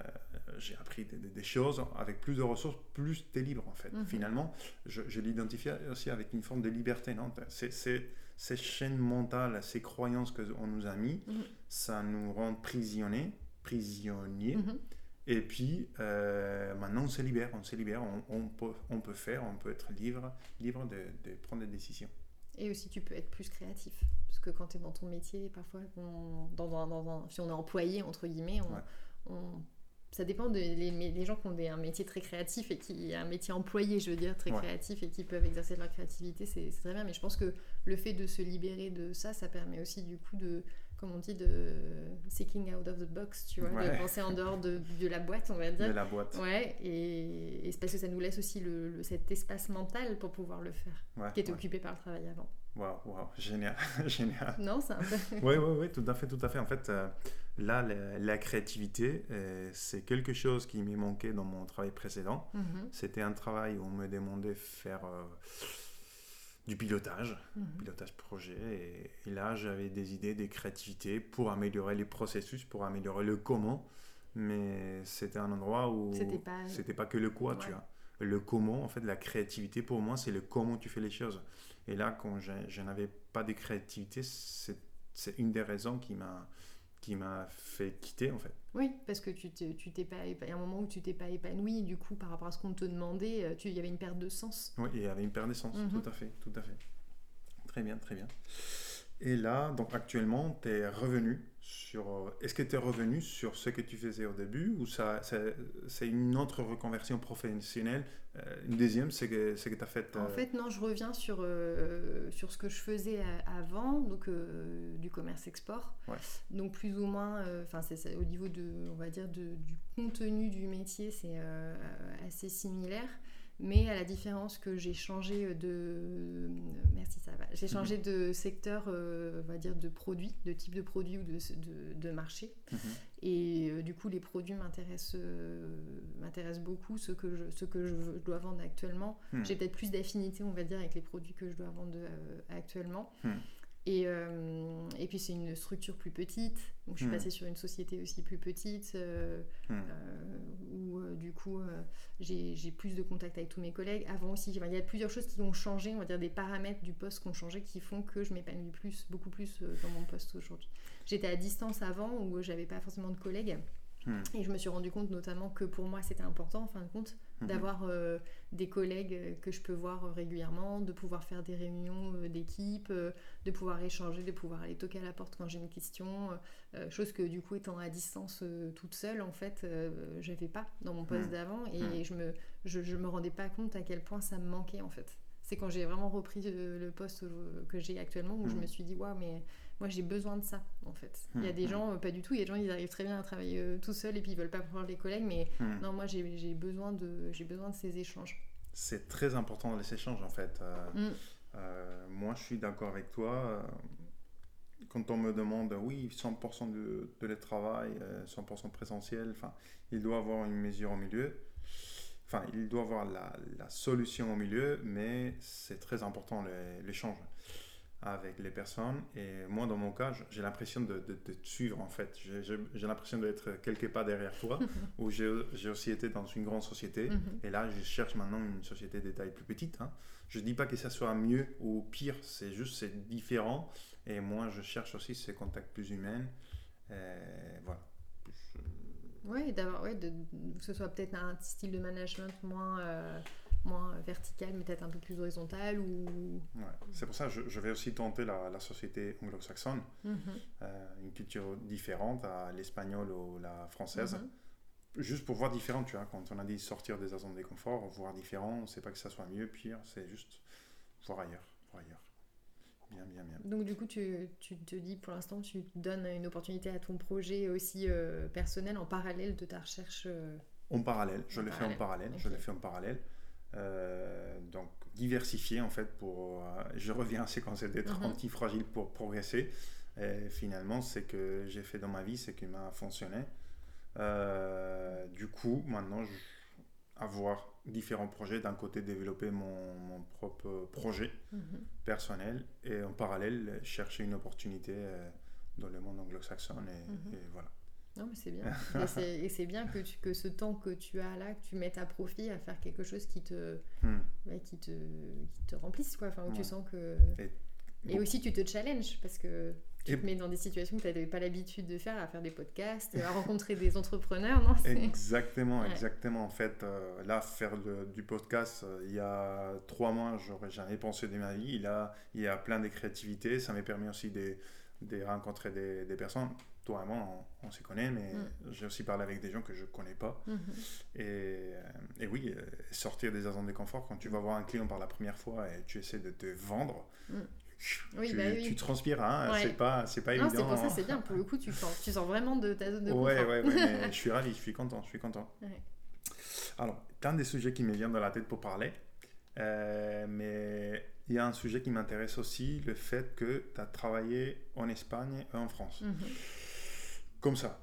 j'ai appris des, choses avec plus de ressources, plus tu es libre en fait. Mhm. Finalement, je, je l'identifie aussi avec une forme de liberté. Non? C'est, ces chaînes mentales, ces croyances qu'on nous a mis, mhm. ça nous rend prisonniers. Prisonniers. Mhm. Et puis, euh, maintenant, on se libère, on se libère, on, peut, on peut faire, on peut être libre, libre de, de, prendre des décisions. Et aussi, tu peux être plus créatif. Parce que quand tu es dans ton métier, parfois, dans, dans, dans, si on est employé, entre guillemets, on, ça dépend des les, gens qui ont des, un métier très créatif et qui un métier employé, je veux dire, très créatif et qui peuvent exercer de leur créativité, c'est très bien. Mais je pense que le fait de se libérer de ça, ça permet aussi du coup de, comme on dit, de seeking out of the box, tu vois, de penser en dehors de, de, la boîte, on va dire. De la boîte. Ouais, et, et c'est parce que ça nous laisse aussi le, cet espace mental pour pouvoir le faire, qui était occupé par le travail avant. Waouh, wow, génial, génial. Non, c'est un peu. Oui, oui, oui, tout à fait, tout à fait. En fait, euh, là, la, créativité, euh, c'est quelque chose qui m'est manqué dans mon travail précédent. Mhm. C'était un travail où on me demandait de faire euh, du pilotage, mhm. pilotage projet. Et, là, j'avais des idées, des créativités pour améliorer les processus, pour améliorer le comment. Mais c'était un endroit où c'était pas, pas que le quoi, tu vois. Le comment, en fait, la créativité pour moi, c'est le comment tu fais les choses. Et là, quand je, n'avais pas de créativité, c'est une des raisons qui m'a qui m'a fait quitter en fait. Oui, parce que tu t'es pas y a un moment où tu t'es pas épanoui du coup par rapport à ce qu'on te demandait, euh, il y avait une perte de sens. Oui, il y avait une perte de sens, mhm. tout à fait, tout à fait. Très bien, très bien. Et là, donc actuellement, tu es revenu sur. Euh, est-ce que tu es revenu sur ce que tu faisais au début ou ça, c'est une autre reconversion professionnelle euh, Une deuxième, c'est que, que tu as fait. En euh, fait, non, je reviens sur, sur ce que je faisais avant, donc du commerce-export. Donc, plus ou moins, enfin, c'est au niveau de, on va dire, de, du contenu du métier, c'est assez similaire mais à la différence que j'ai changé de merci ça va j'ai mhm. changé de secteur euh, on va dire de produit de type de produit ou de, de, de marché mhm. et euh, du coup les produits m'intéressent euh, m'intéressent beaucoup ce que je ce que je, dois vendre actuellement mhm. j'ai peut-être plus d'affinité on va dire avec les produits que je dois vendre actuellement et, euh, et puis c'est une structure plus petite. Donc je suis hmm. passée sur une société aussi plus petite euh, hmm. euh, où du coup j'ai plus de contact avec tous mes collègues. Avant aussi, il y a plusieurs choses qui ont changé, on va dire des paramètres du poste qui ont changé qui font que je m'épanouis plus, beaucoup plus dans mon poste aujourd'hui. J'étais à distance avant où j'avais pas forcément de collègues. Hmm. Et je me suis rendu compte notamment que pour moi c'était important en fin de compte mhm. d'avoir euh, des collègues euh, que je peux voir régulièrement, de pouvoir faire des réunions euh, d'équipe, de pouvoir échanger, de pouvoir aller toquer à la porte quand j'ai une question, chose que du coup étant à distance toute seule en fait j'avais pas dans mon poste hmm. d'avant et hmm. je me je, je me rendais pas compte à quel point ça me manquait en fait. C'est quand j'ai vraiment repris le poste que j'ai actuellement où je me suis dit waouh mais moi j'ai besoin de ça en fait. Il y a des hmm. gens, euh, pas du tout, il y a des gens ils arrivent très bien à travailler euh, tout seuls et puis ils veulent pas prendre les collègues, mais non, moi j'ai besoin, de, besoin de ces échanges. C'est très important les échanges en fait. Euh, hmm. moi je suis d'accord avec toi. quand on me demande, oui, 100% de, de travail, 100% présentiel, enfin, il doit avoir une mesure au milieu. Enfin, il doit avoir la, la solution au milieu, mais c'est très important l'échange avec les personnes. Et moi, dans mon cas, j'ai l'impression de, de, te suivre, en fait. J'ai l'impression d'être quelque part derrière toi, où j'ai aussi été dans une grande société. Mhm. Et là, je cherche maintenant une société de taille plus petite. Hein. Je ne dis pas que ça soit mieux ou pire, c'est juste c'est différent. Et moi, je cherche aussi ces contacts plus humains. voilà. Oui, d'avoir, ouais, que ce soit peut-être un style de management moins... Euh, moins verticale, mais peut-être un peu plus horizontale ou... C'est pour ça que je, vais aussi tenter la, la société anglo-saxonne, mhm. euh, une culture différente à l'espagnol ou la française. Mhm. Juste pour voir différent, tu vois, quand on a dit sortir des zones de confort, voir différent, on ne sait pas que ça soit mieux, pire, c'est juste voir ailleurs, voir ailleurs. Bien, bien, bien. Donc du coup, tu, tu te dis pour l'instant, tu donnes une opportunité à ton projet aussi euh, personnel en parallèle de ta recherche euh, En parallèle, je le fais en parallèle, je le fais en parallèle. Euh, donc diversifier en fait pour... Je reviens à ce concept d'être mm anti-fragile pour progresser. Et finalement, c'est que j'ai fait dans ma vie, c'est qui m'a fonctionné. Du coup, maintenant, je, avoir différents projets. D'un côté, développer mon, mon propre projet mhm. personnel et en parallèle, chercher une opportunité dans le monde anglo-saxon. Et, mhm. et, voilà. Non, mais c'est bien. et c'est bien que, tu, que ce temps que tu as là, que tu mettes à profit à faire quelque chose qui te, hmm. qui te, qui te remplisse, quoi. Enfin, où tu sens que. Et, et aussi, tu te challenges parce que tu te mets dans des situations que tu n'avais pas l'habitude de faire, à faire des podcasts, à rencontrer des entrepreneurs, non Exactement, exactement. En fait, euh, là, faire du podcast, euh, il y a trois mois, j'aurais jamais pensé de ma vie. Là, il y a plein de créativité. Ça m'a permis aussi de, de rencontrer des, des, personnes. Toi et moi, on, se connaît, mais mm. j'ai aussi parlé avec des gens que je ne connais pas. Mm-hmm. et, euh, et, oui, sortir des zones de confort, quand tu vas voir un client par la première fois et tu essaies de te vendre, mm. Oui, tu, bah oui. tu transpires, hein, c'est pas, c'est pas évident. C'est pour ça, c'est bien. Pour le coup, tu sens, tu sens vraiment de ta zone de confort. Ouais, ouais, ouais je suis ravi, je suis content, je suis content. Alors, plein des sujets qui me viennent dans la tête pour parler, euh, mais il y a un sujet qui m'intéresse aussi, le fait que tu as travaillé en Espagne et en France. Mhm. Comme ça,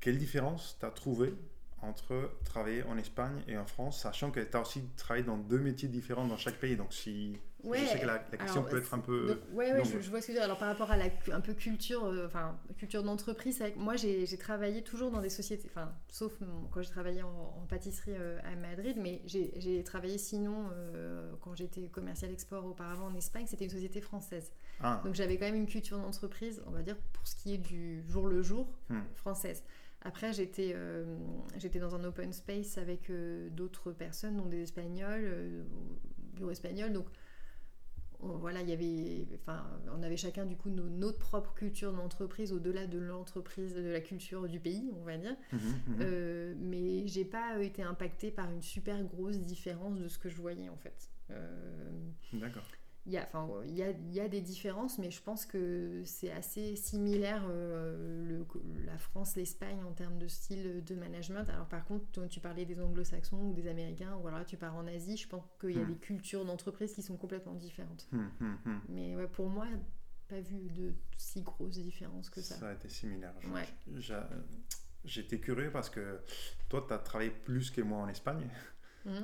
quelle différence tu as trouvé entre travailler en Espagne et en France, sachant que tu as aussi travaillé dans deux métiers différents dans chaque pays. Donc, si je sais que la, question peut être un peu. Oui, ouais, je, vois ce que tu veux dire. Alors, par rapport à la un peu culture, euh, enfin, culture d'entreprise, moi, j'ai travaillé toujours dans des sociétés, enfin, sauf quand j'ai travaillé en, pâtisserie euh, à Madrid, mais j'ai travaillé sinon, euh, quand j'étais commercial export auparavant en Espagne, c'était une société française. Ah. Donc, j'avais quand même une culture d'entreprise, on va dire, pour ce qui est du jour le jour, hmm. française. Après, j'étais euh, dans un open space avec euh, d'autres personnes, dont des Espagnols, euh, bureau espagnol. Donc, voilà, il y avait, enfin, on avait chacun du coup notre propre culture d'entreprise au-delà de l'entreprise, de la culture du pays, on va dire. Mmh mmh euh, mais j'ai pas été impactée par une super grosse différence de ce que je voyais en fait. D'accord il y, a, enfin, il, y a, il y a des différences, mais je pense que c'est assez similaire euh, le, la France, l'Espagne en termes de style de management. Alors par contre, tu parlais des anglo-saxons ou des américains, ou alors tu pars en Asie, je pense qu'il y a hmm. des cultures d'entreprise qui sont complètement différentes. Hmm, hmm, mais ouais, pour moi, pas vu de si grosses différences que ça. Ça a été similaire. J'étais curieux parce que toi, tu as travaillé plus que moi en Espagne.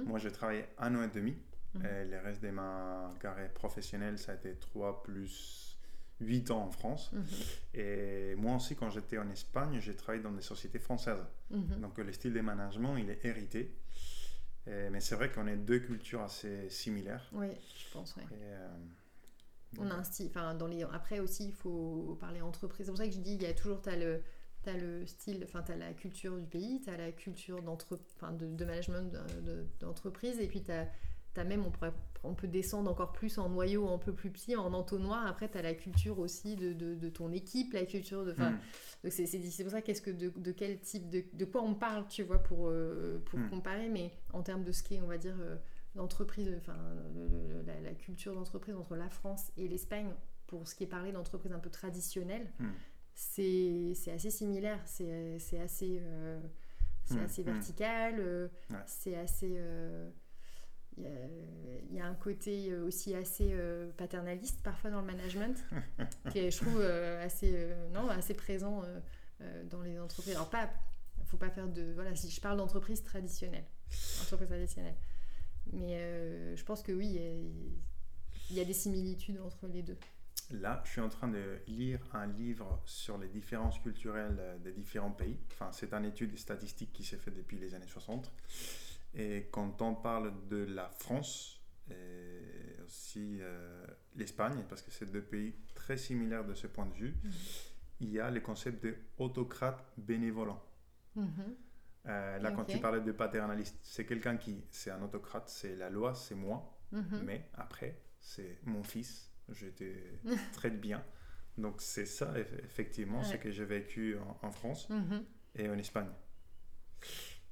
Moi, j'ai travaillé un an et demi. Mhm. Et le reste de ma carrière professionnelle, ça a été 3 plus 8 ans en France. Mhm. Et moi aussi, quand j'étais en Espagne, j'ai travaillé dans des sociétés françaises. Mhm. Donc le style de management, il est hérité. mais c'est vrai qu'on a deux cultures assez similaires. Oui, je pense, oui. Euh, on a un style, enfin, dans les... après aussi, il faut parler entreprise. C'est pour ça que je dis, il y a toujours, tu as le, as le style, enfin, tu as la culture du pays, tu as la culture de, de management d'entreprise, et puis tu as même, on, on, peut descendre encore plus en noyau un peu plus petit, en entonnoir. Après, tu as la culture aussi de, de, ton équipe, la culture de. Mm. C'est pour ça, qu'est-ce que de, quel type, de, quoi on parle, tu vois, pour, euh, pour mm. comparer, mais en termes de ce qui est, on va dire, euh, l'entreprise, enfin, la, culture d'entreprise entre la France et l'Espagne, pour ce qui est parlé d'entreprise un peu traditionnelle, mm. c'est assez similaire, c'est assez. Euh, c'est assez vertical, c'est assez il y, a, un côté euh, aussi assez euh, paternaliste parfois dans le management, qui est, je trouve, euh, assez, non, assez présent dans les entreprises. Alors, pas, faut pas faire de. Voilà, si je parle d'entreprise traditionnelle, entreprise traditionnelle. Mais je pense que oui, il y, a des similitudes entre les deux. Là, je suis en train de lire un livre sur les différences culturelles des différents pays. Enfin, c'est une étude statistique qui s'est faite depuis les années 60. Et quand on parle de la France et aussi euh, l'Espagne, parce que c'est deux pays très similaires de ce point de vue, mhm. il y a le concept d'autocrate bénévolant. Mhm. Euh, là, quand tu parlais de paternaliste, c'est quelqu'un qui, c'est un autocrate, c'est la loi, c'est moi, mhm. mais après, c'est mon fils, je te traite bien. Donc c'est ça, effectivement, ce que j'ai vécu en, en France et en Espagne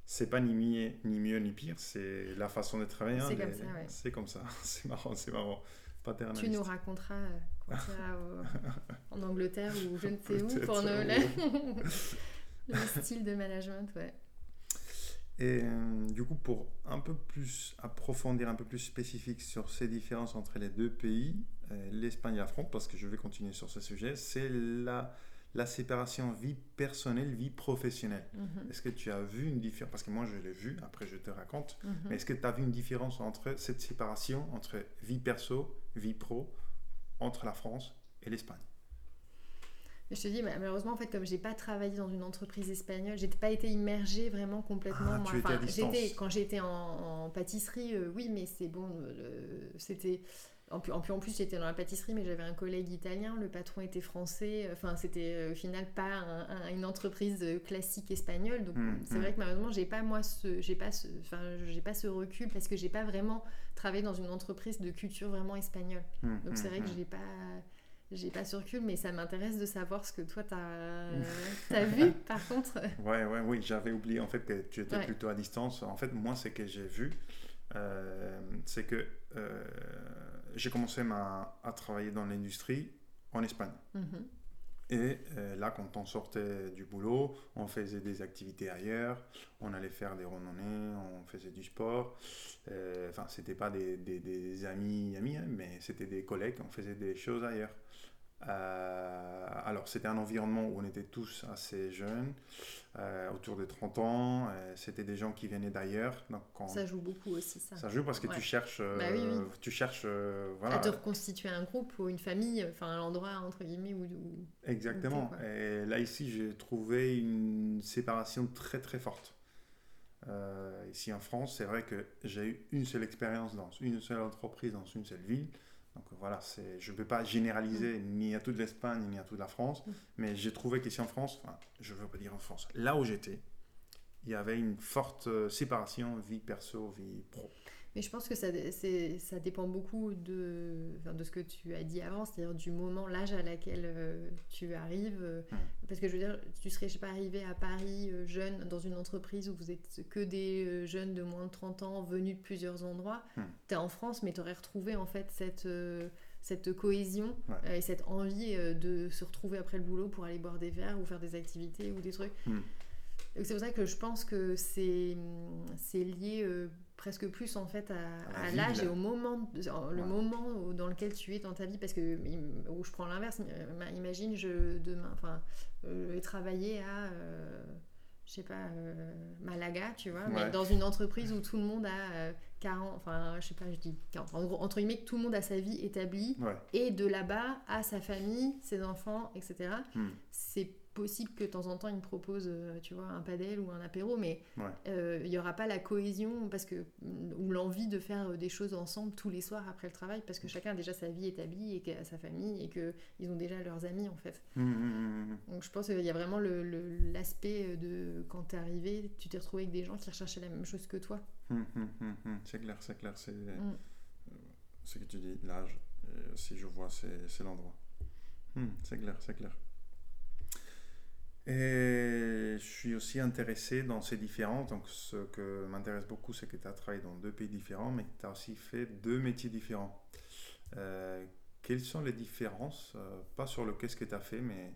c'est pas ni mieux, ni mieux ni pire, c'est la façon de travailler. C'est comme ça, ouais. C'est comme ça, c'est marrant, c'est marrant. Tu nous raconteras euh, quand tu en Angleterre ou je ne sais où pour nous, le style de management, ouais. Et euh, du coup, pour un peu plus approfondir, un peu plus spécifique sur ces différences entre les deux pays, euh, l'Espagne et la France, parce que je vais continuer sur ce sujet, c'est la la séparation vie personnelle, vie professionnelle. Mhm. Est-ce que tu as vu une différence? Parce que moi, je l'ai vu, après je te raconte. Mhm. Mais est-ce que tu as vu une différence entre cette séparation entre vie perso, vie pro, entre la France et l'Espagne? Je te dis, malheureusement, en fait, comme j'ai pas travaillé dans une entreprise espagnole, j'ai pas été immergée vraiment complètement. Ah, moi. tu étais à distance. quand j'étais en, en, pâtisserie, euh, oui, mais c'est bon, c'était. En plus, en plus, j'étais dans la pâtisserie, mais j'avais un collègue italien, le patron était français. Enfin, c'était euh, au final pas une entreprise classique espagnole. Donc, hmm, c'est hmm. vrai que malheureusement, j'ai pas moi ce, j'ai pas ce, enfin, j'ai pas ce recul parce que j'ai pas vraiment travaillé dans une entreprise de culture vraiment espagnole. Hmm, donc, c'est vrai que j'ai pas j'ai pas ce recul, mais ça m'intéresse de savoir ce que toi t'as as vu par contre. Ouais, ouais, oui, j'avais oublié en fait que tu étais plutôt à distance. En fait, moi, ce que j'ai vu, euh, c'est que euh, j'ai commencé à travailler dans l'industrie en Espagne. Mhm. Et euh, là, quand on sortait du boulot, on faisait des activités ailleurs, on allait faire des randonnées, on faisait du sport. Euh, enfin, c'était pas des, des, des, amis, amis hein, mais c'était des collègues, on faisait des choses ailleurs. Euh, alors, c'était un environnement où on était tous assez jeunes, euh, autour de 30 ans. Euh, c'était des gens qui venaient d'ailleurs. Quand... Ça joue beaucoup aussi, ça. Ça joue parce que tu cherches, bah tu cherches voilà. à te reconstituer un groupe ou une famille, enfin un endroit entre guillemets où. Exactement. et là, ici, j'ai trouvé une séparation très très forte. ici en France, c'est vrai que j'ai eu une seule expérience dans une seule entreprise, dans une seule ville. Donc voilà, je ne peux pas généraliser mm. ni à toute l'Espagne ni à toute la France, mm. mais j'ai trouvé qu'ici en France, enfin, je ne veux pas dire en France, là où j'étais, il y avait une forte euh, séparation vie perso, vie pro. Mais je pense que ça, ça dépend beaucoup de, de ce que tu as dit avant, c'est-à-dire du moment, l'âge à laquelle euh, tu arrives. Euh, hmm. Parce que je veux dire, tu serais, je sais pas, arrivé à Paris euh, jeune, dans une entreprise où vous êtes que des jeunes de moins de 30 ans venus de plusieurs endroits. Hmm. Tu es en France, mais tu aurais retrouvé en fait cette cette cohésion et cette envie de se retrouver après le boulot pour aller boire des verres ou faire des activités ou des trucs. Hmm. C'est pour ça que je pense que c'est lié presque plus en fait à, l'âge et au moment, le moment dans lequel tu es dans ta vie. Parce que, où je prends l'inverse, euh, imagine, je, demain, enfin, euh, je vais travailler à, euh, je sais pas, Malaga, tu vois, mais dans une entreprise où tout le monde a 40, enfin, je sais pas, je dis 40, en gros, entre guillemets, que tout le monde a sa vie établie et de là-bas à sa famille, ses enfants, etc. Hmm. C'est possible que de temps en temps il me propose euh, tu vois un padel ou un apéro mais euh, il n'y aura pas la cohésion parce que ou l'envie de faire euh, des choses ensemble tous les soirs après le travail parce que chacun a déjà sa vie établie et sa famille et que ils ont déjà leurs amis en fait. Mmh, mmh, mmh, donc je pense qu'il y a vraiment l'aspect de quand tu es arrivé tu t'es retrouvé avec des gens qui recherchaient la même chose que toi. C'est clair c'est clair c'est ce que tu dis l'âge si je vois c'est l'endroit. C'est clair c'est clair et je suis aussi intéressé dans ces différences. Donc, ce que m'intéresse beaucoup, c'est que tu as travaillé dans deux pays différents, mais tu as aussi fait deux métiers différents. Euh, quelles sont les différences euh, Pas sur le qu'est-ce que tu as fait, mais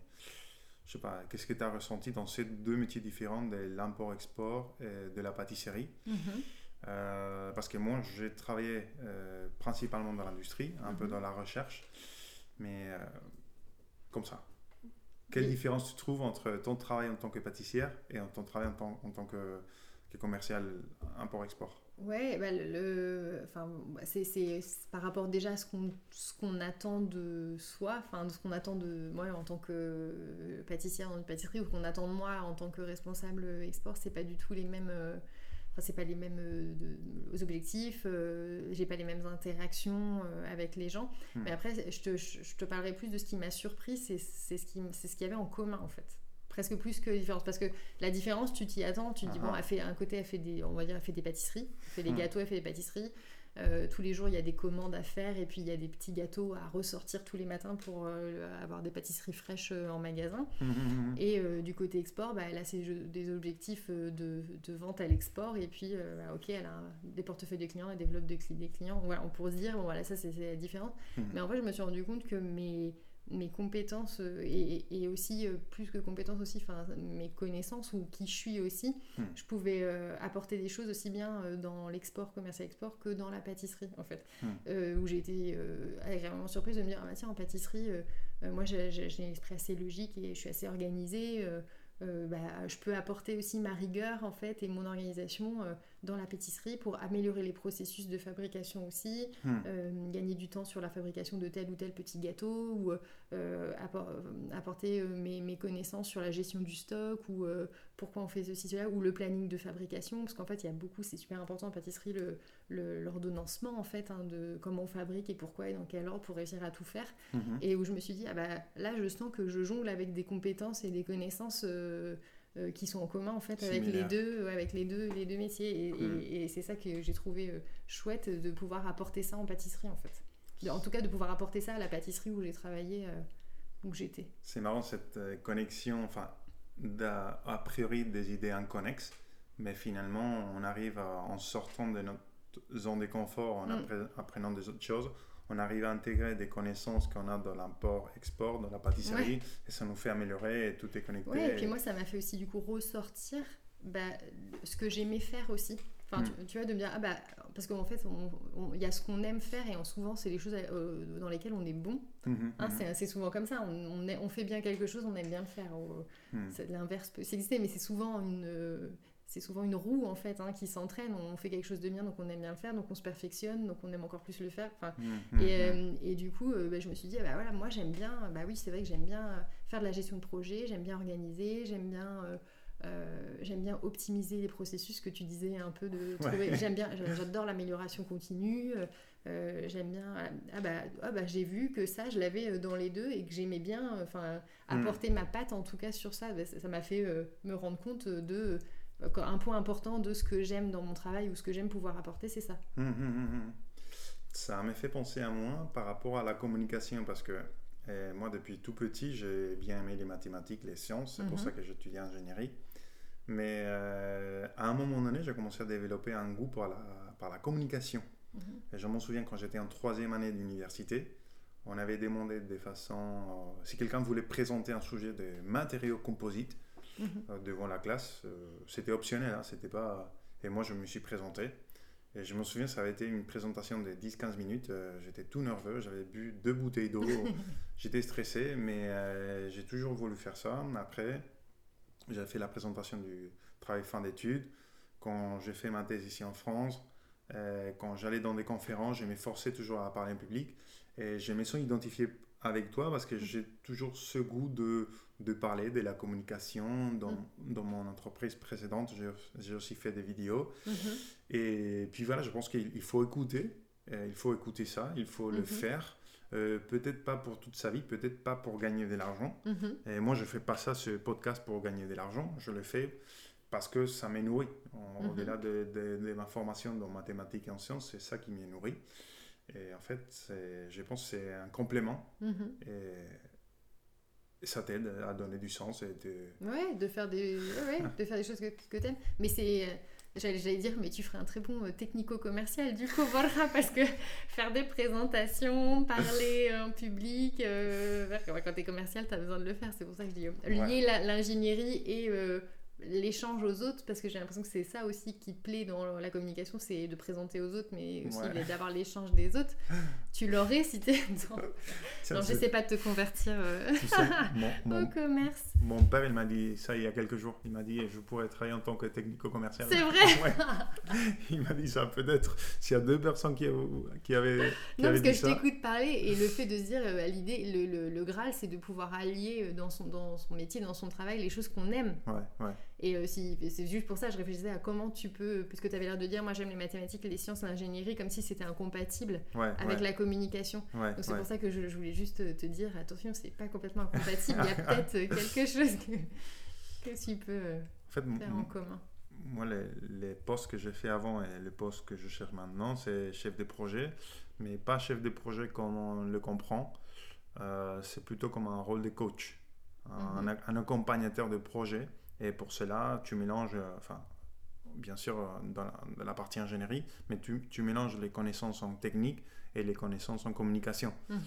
je sais pas, qu'est-ce que tu as ressenti dans ces deux métiers différents de l'import-export et de la pâtisserie? Mm-hmm. euh, Parce que moi, j'ai travaillé principalement dans l'industrie, un peu mm-hmm. dans la recherche, mais comme ça. Quelle différence tu trouves entre ton travail en tant que pâtissière et ton travail en tant, que, commercial import-export? Ouais, bah le, enfin, bah, c'est, par rapport déjà à ce qu'on, attend de soi, enfin, de ce qu'on attend de moi en tant que pâtissière dans une pâtisserie ou qu'on attend de moi en tant que responsable export, c'est pas du tout les mêmes. Euh, Enfin, c'est pas les mêmes euh, objectifs, euh, j'ai pas les mêmes interactions euh, avec les gens. Hmm. Mais après, je te, je, te, parlerai plus de ce qui m'a surpris, c'est ce qui c'est ce qu'il y avait en commun en fait. Presque plus que différence. Parce que la différence, tu t'y attends, tu te dis, bon, ah ah. elle fait un côté, elle fait des, on va dire, elle fait des pâtisseries, elle fait des hmm. gâteaux, elle fait des pâtisseries. Euh, tous les jours, il y a des commandes à faire et puis il y a des petits gâteaux à ressortir tous les matins pour euh, avoir des pâtisseries fraîches euh, en magasin. Mmh, mmh, mmh. Et du côté export, bah, elle a des objectifs de, vente à l'export et puis, bah, ok, elle a des portefeuilles de clients, elle développe des clients. Voilà, on pourrait se dire, bon, voilà, ça c'est la différence. Mais en fait, je me suis rendu compte que mes mes compétences euh, et, aussi euh, plus que compétences aussi enfin mes connaissances ou qui je suis aussi hmm. je pouvais euh, apporter des choses aussi bien dans l'export commercial export que dans la pâtisserie en fait hmm. où j'ai été agréablement surprise de me dire ah, bah, tiens en pâtisserie moi j'ai un esprit assez logique et je suis assez organisée bah, je peux apporter aussi ma rigueur en fait et mon organisation dans la pâtisserie pour améliorer les processus de fabrication aussi, hmm. euh, gagner du temps sur la fabrication de tel ou tel petit gâteau ou apporter mes, mes, connaissances sur la gestion du stock ou pourquoi on fait ceci cela ou le planning de fabrication parce qu'en fait il y a beaucoup c'est super important en pâtisserie le, l'ordonnancement en fait hein, de comment on fabrique et pourquoi et dans quel ordre pour réussir à tout faire hmm. et où je me suis dit ah bah là je sens que je jongle avec des compétences et des connaissances euh, euh, qui sont en commun en fait avec les deux avec les deux les deux métiers mm. et, c'est ça que j'ai trouvé euh, chouette de pouvoir apporter ça en pâtisserie en fait en tout cas de pouvoir apporter ça à la pâtisserie où j'ai travaillé où j'étais c'est marrant cette connexion enfin a priori des idées inconnexes mais finalement on arrive en sortant de notre zone de confort en mm. apprenant des autres choses on arrive à intégrer des connaissances qu'on a dans l'import-export, dans la pâtisserie, et ça nous fait améliorer et tout est connecté. Oui, et puis moi, ça m'a fait aussi du coup ressortir bah, ce que j'aimais faire aussi. Enfin, hmm. tu, vois, de me dire, ah bah, parce qu'en fait, il y a ce qu'on aime faire et en souvent, c'est les choses euh, dans lesquelles on est bon. Mmh, mmh, hein, c'est souvent comme ça, on, on, fait bien quelque chose, on aime bien le faire. L'inverse peut exister, mais c'est souvent une c'est souvent une roue en fait hein, qui s'entraîne. On fait quelque chose de bien, donc on aime bien le faire, donc on se perfectionne, donc on aime encore plus le faire. Mmh, mmh, et. Euh, et, du coup, euh, bah, je me suis dit, ah bah voilà, moi j'aime bien, bah oui, c'est vrai que j'aime bien faire de la gestion de projet, j'aime bien organiser, j'aime bien. Euh, j'aime bien optimiser les processus que tu disais un peu de trouver. J'aime bien, j'adore l'amélioration continue. j'aime bien. Ah bah, ah bah j'ai vu que ça, je l'avais dans les deux et que j'aimais bien. Enfin, apporter ma patte en tout cas sur ça. Ça m'a fait me rendre compte de un point important de ce que j'aime dans mon travail ou ce que j'aime pouvoir apporter, c'est ça. Hum, hum, hum, ça m'a fait penser à moi par rapport à la communication parce que eh, moi, depuis tout petit, j'ai bien aimé les mathématiques, les sciences, c'est pour mhm. ça que j'étudie ingénierie. Mais euh, à un moment donné, j'ai commencé à développer un goût pour la, par la communication. Mhm. Et je m'en souviens quand j'étais en troisième année d'université, on avait demandé de façon, euh, si quelqu'un voulait présenter un sujet de matériaux composites, euh, devant la classe. Euh, c'était optionnel, hein, c'était pas. Et moi, je me suis présenté. Et je me souviens, ça avait été une présentation de 10-15 minutes. Euh, j'étais tout nerveux, j'avais bu deux bouteilles d'eau. J'étais stressé, mais j'ai toujours voulu faire ça. Après, j'ai fait la présentation du travail fin d'études. Quand j'ai fait ma thèse ici en France, quand j'allais dans des conférences, je m'efforçais toujours à parler en public. Et je me sens identifié avec toi parce que j'ai toujours ce goût de, de parler de la communication. Dans, mm. dans mon entreprise précédente, j'ai aussi fait des vidéos. Mm-hmm. Et puis voilà, je pense qu'il faut écouter. Il faut écouter ça, il faut le mm-hmm. faire. Euh, peut-être pas pour toute sa vie, peut-être pas pour gagner de l'argent. Mm-hmm. Et moi, je fais pas ça, ce podcast, pour gagner de l'argent. Je le fais parce que ça me nourrit. Au-delà de, de, de, ma formation dans mathématiques et en sciences, c'est ça qui me nourrit. Et en fait, je pense que c'est un complément. Mhm. Et, ça t'aide à donner du sens. Et de... Ouais, de faire des, ouais, de faire des choses que, que tu aimes. Mais c'est. J'allais dire, mais tu ferais un très bon euh, technico-commercial du coup, voilà, parce que faire des présentations, parler en public, euh, quand tu es commercial, tu as besoin de le faire, c'est pour ça que je dis euh, lier l'ingénierie et l'échange aux autres parce que j'ai l'impression que c'est ça aussi qui plaît dans la communication c'est de présenter aux autres mais aussi d'avoir l'échange des autres. Tu l'aurais si tu dans... non je sais pas de te convertir euh, au commerce. mon père il m'a dit ça il y a quelques jours. Il m'a dit je pourrais travailler en tant que technico-commercial c'est vrai. Il m'a dit ça peut-être s'il y a deux personnes qui, qui avaient qui non parce que je t'écoute parler et le fait de se dire euh, l'idée le, le, le, Graal c'est de pouvoir allier euh, dans son, dans son métier dans son travail les choses qu'on aime. Ouais ouais et euh, si, c'est juste pour ça, je réfléchissais à comment tu peux, puisque tu avais l'air de dire, moi j'aime les mathématiques, les sciences, l'ingénierie, comme si c'était incompatible avec la communication. Donc c'est pour ça que je, voulais juste te dire, attention, c'est pas complètement incompatible, il y a peut-être quelque chose que, tu peux euh, faire en commun. Moi, les, les, postes que j'ai fait avant et les postes que je cherche maintenant, c'est chef de projet, mais pas chef de projet comme on le comprend. Euh, c'est plutôt comme un rôle de coach, un, mhm. un accompagnateur de projet et pour cela, tu mélanges, euh, enfin, bien sûr, euh, dans la, partie ingénierie, mais tu, tu, mélanges les connaissances en technique et les connaissances en communication. Mhm.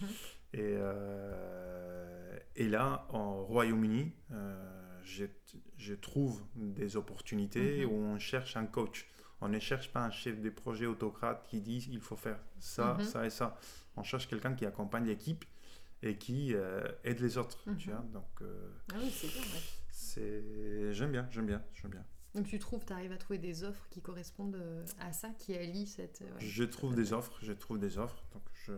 Et, euh, et, là, au Royaume-Uni, je, trouve des opportunités mhm. où on cherche un coach. On ne cherche pas un chef de projet autocrate qui dit il faut faire ça, mhm. ça et ça. On cherche quelqu'un qui accompagne l'équipe et qui aide les autres. Tu vois Donc, ah oui, c'est bien, J'aime bien, j'aime bien, j'aime bien. Donc tu trouves, tu arrives à trouver des offres qui correspondent euh, à ça, qui allient cette... je trouve des offres, je trouve des offres. Donc je,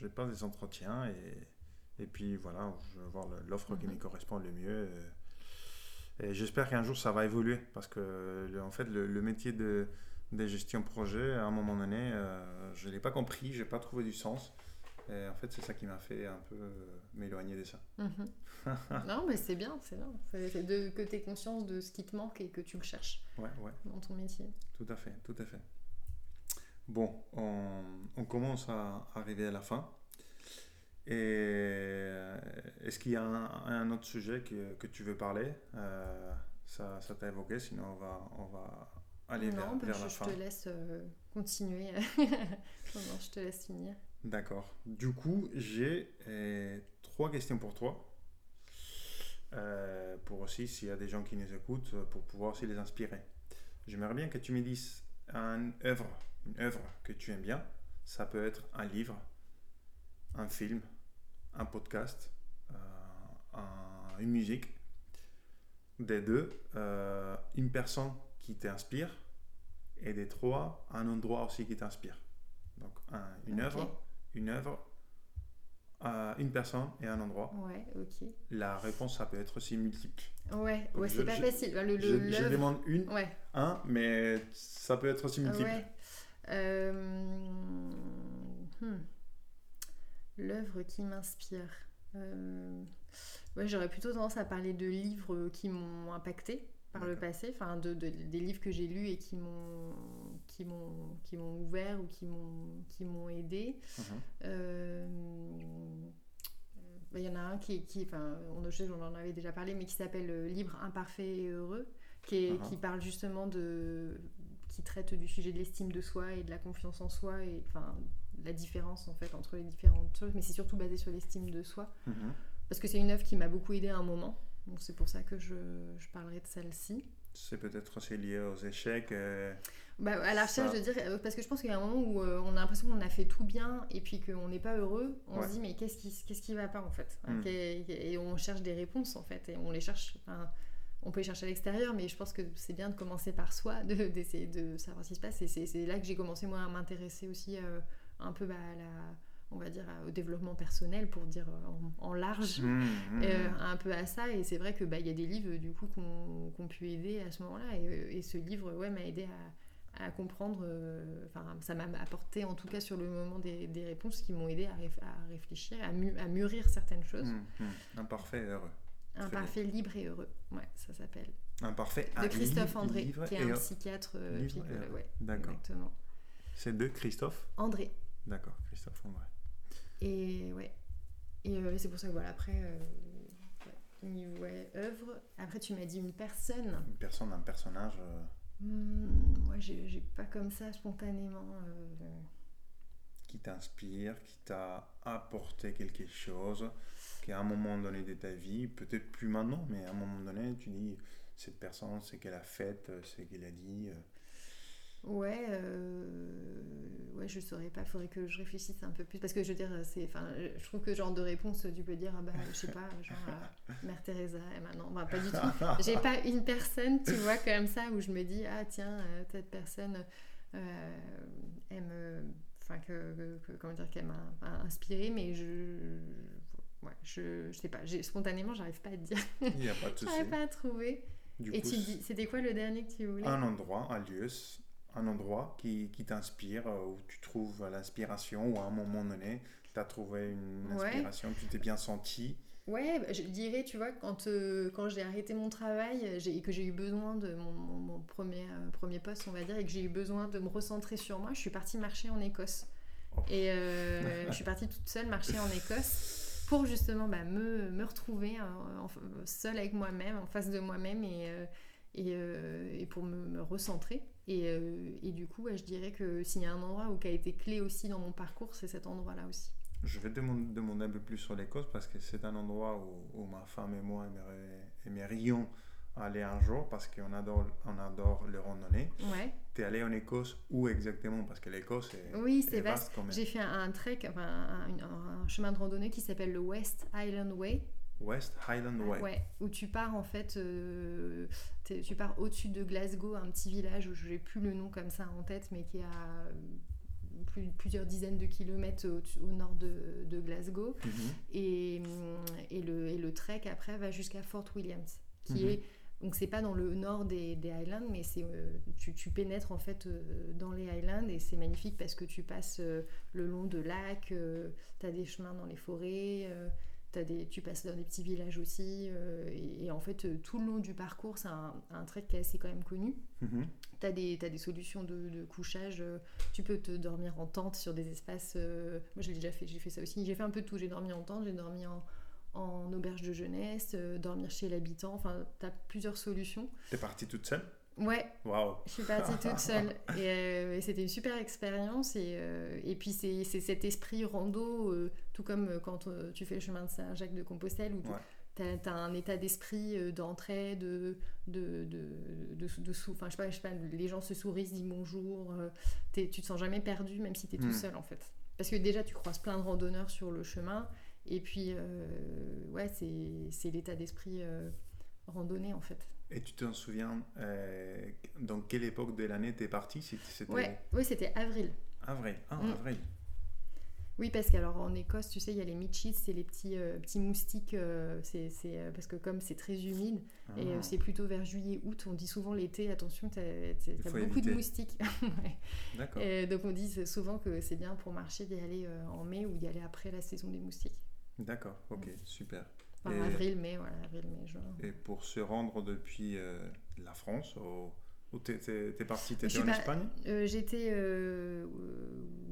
je passe des entretiens et, et puis voilà, je vais voir l'offre qui me mhm. correspond le mieux. Et, j'espère qu'un jour ça va évoluer parce que en fait le, métier de, de gestion projet, à un moment donné, euh, je ne l'ai pas compris, je n'ai pas trouvé du sens. Et en fait, c'est ça qui m'a fait un peu m'éloigner de ça. Mhm. non, mais c'est bien, c'est bien. C'est de, que tu aies conscience de ce qui te manque et que tu le cherches ouais, ouais. dans ton métier. Tout à fait, tout à fait. Bon, on, commence à arriver à la fin. Et euh, est-ce qu'il y a un, autre sujet que, que, tu veux parler? Euh, Ça, ça t'a évoqué, sinon on va, on va aller vers, bah, vers je, la fin. Je te laisse euh, continuer. non, je te laisse finir. D'accord. Du coup, j'ai trois questions pour toi. pour aussi, s'il y a des gens qui nous écoutent, pour pouvoir aussi les inspirer. J'aimerais bien que tu me dises une œuvre une œuvre que tu aimes bien. Ça peut être un livre, un film, un podcast, euh, une musique. Des deux, euh, une personne qui t'inspire. Et des trois, un endroit aussi qui t'inspire. Donc une œuvre, une œuvre, euh, une personne et un endroit. Ouais, ok. La réponse, ça peut être aussi multiple. Ouais, ouais c'est pas facile. Le, le, je, demande une, un, mais ça peut être aussi multiple. Ouais. Euh, hmm. L'œuvre qui m'inspire. Euh, ouais, J'aurais plutôt tendance à parler de livres qui m'ont impacté par le passé, enfin de, des livres que j'ai lus et qui m'ont qui m'ont qui m'ont ouvert ou qui m'ont qui m'ont aidé. Uh-huh. Euh, bah, il y en a un qui, qui enfin, on, on en avait déjà parlé, mais qui s'appelle Libre, imparfait et heureux, qui, est, uh-huh. qui parle justement de qui traite du sujet de l'estime de soi et de la confiance en soi et enfin la différence en fait entre les différentes choses, mais c'est surtout basé sur l'estime de soi mhm. parce que c'est une œuvre qui m'a beaucoup aidé à un moment. Donc c'est pour ça que je, je parlerai de celle-ci. C'est peut-être aussi lié aux échecs. Euh, bah, à la recherche de dire, euh, parce que je pense qu'il y a un moment où euh, on a l'impression qu'on a fait tout bien et puis qu'on n'est pas heureux, on se dit mais qu'est-ce qui, qu'est-ce qui va pas en fait mm. et, on cherche des réponses en fait et on les cherche on peut chercher à l'extérieur, mais je pense que c'est bien de commencer par soi, d'essayer de, savoir ce qui se passe. Et c'est là que j'ai commencé moi à m'intéresser aussi euh, un peu bah, à la, on va dire au développement personnel pour dire euh, en, large mmh, mmh. Euh, un peu à ça et c'est vrai que bah y a des livres du coup qu'on ont pu aider à ce moment-là et, ce livre ouais m'a aidé à, à comprendre enfin ça m'a apporté en tout cas sur le moment des, des réponses qui m'ont aidé à, à réfléchir à, à, mûrir certaines choses mmh, imparfait heureux un parfait libre et heureux, ouais, ça s'appelle. Un parfait De Christophe André, qui est un psychiatre. Euh, ouais, D'accord. Exactement. C'est de Christophe André. D'accord, Christophe André. Et ouais. Et euh, c'est pour ça que voilà, après, euh, niveau œuvre, après tu m'as dit une personne. Une personne, un personnage. Hmm, moi, j'ai pas comme ça spontanément. Qui t'inspire, qui t'a apporté quelque chose qu'à un moment donné de ta vie, peut-être plus maintenant, mais à un moment donné, tu dis cette personne, c'est qu'elle a fait, c'est qu'elle a dit. Euh. Ouais, euh, ouais, je saurais pas, il faudrait que je réfléchisse un peu plus. Parce que je veux dire, c'est, enfin, je trouve que genre de réponse, tu peux dire, ah bah, je sais pas, genre, euh, Mère Teresa, et maintenant, pas du tout. J'ai pas une personne, tu vois, comme ça, où je me dis, ah tiens, cette personne, elle me. Enfin, que, comment dire, qu'elle m'a inspiré, mais je ouais, je, je sais pas, spontanément, j'arrive pas à te dire. Il n'y a pas de souci. j'arrive pas à trouver. Et tu dis, c'était quoi le dernier que tu voulais? Un endroit, un lieu, un endroit qui, qui t'inspire, euh, où tu trouves l'inspiration, ou à un moment donné, tu as trouvé une inspiration, tu t'es bien senti. Ouais, bah, je dirais, tu vois, quand, euh, quand j'ai arrêté mon travail et que j'ai eu besoin de mon, mon, premier, euh, premier poste, on va dire, et que j'ai eu besoin de me recentrer sur moi, je suis partie marcher en Écosse. Oh. Et je suis partie toute seule marcher en Écosse pour justement bah, me, me, retrouver hein, seule avec moi-même, en face de moi-même et, et, et, pour me, me recentrer. Et, euh, et, du coup, je dirais que s'il y a un endroit où qui a été clé aussi dans mon parcours, c'est cet endroit-là aussi. Je vais demander, demander, un peu plus sur l'Écosse parce que c'est un endroit où, où, ma femme et moi aimerions aller un jour parce qu'on adore, on adore le randonnée. Ouais. Tu es allé en Écosse où exactement? Parce que l'Écosse est, oui, c'est vaste. J'ai fait un, trek, enfin, un, chemin de randonnée qui s'appelle le West Island Way. West Highland Way. Ouais, où tu pars en fait, euh, tu pars au-dessus de Glasgow, un petit village où je n'ai plus le nom comme ça en tête, mais qui est à plusieurs dizaines de kilomètres au, nord de, Glasgow. Mhm. et, et, le, et, le, trek après va jusqu'à Fort Williams, qui mhm. est donc c'est pas dans le nord des, des Highlands, mais c'est euh, tu, tu, pénètres en fait euh, dans les Highlands et c'est magnifique parce que tu passes euh, le long de lacs, tu as des chemins dans les forêts, as des, tu passes dans des petits villages aussi. Et, en fait, tout le long du parcours, c'est un, un, trek qui est assez quand même connu. Mhm. Tu as, des solutions de, de, couchage. tu peux te dormir en tente sur des espaces. moi, j'ai déjà fait, j'ai fait ça aussi. J'ai fait un peu de tout. J'ai dormi en tente, j'ai dormi en en auberge de jeunesse, euh, dormir chez l'habitant. Enfin, tu as plusieurs solutions. T'es partie toute seule? Ouais. Waouh. Je suis partie toute seule. Euh, et, c'était une super expérience. Et, euh, et puis, c'est cet esprit rando, tout comme quand tu fais le chemin de Saint-Jacques de Compostelle, où tu as, un état d'esprit d'entrée, de, de, de, de, enfin, je sais, pas, je sais pas, les gens se sourient, disent bonjour. tu te sens jamais perdu, même si tu es tout hmm. seul, en fait. Parce que déjà, tu croises plein de randonneurs sur le chemin. Et puis, euh, ouais, c'est l'état d'esprit euh, randonnée en fait. Et tu te souviens euh, dans quelle époque de l'année tu es parti c'était... Ouais, Oui, c'était avril. Avril, ah, mm. avril. Oui, parce qu'alors en Écosse, tu sais, il y a les mitchis, c'est les petits, petits moustiques. c'est, parce que comme c'est très humide, et ah. c'est plutôt vers juillet-août, on dit souvent l'été, attention, tu as, beaucoup de moustiques. D'accord. donc on dit souvent que c'est bien pour marcher d'y aller en mai ou d'y aller après la saison des moustiques. D'accord, ok, super. Avril, mai, voilà, avril, mai, juin. Et pour se rendre depuis euh, la France au, où t'es, parti T'étais en Espagne? euh, J'étais, euh,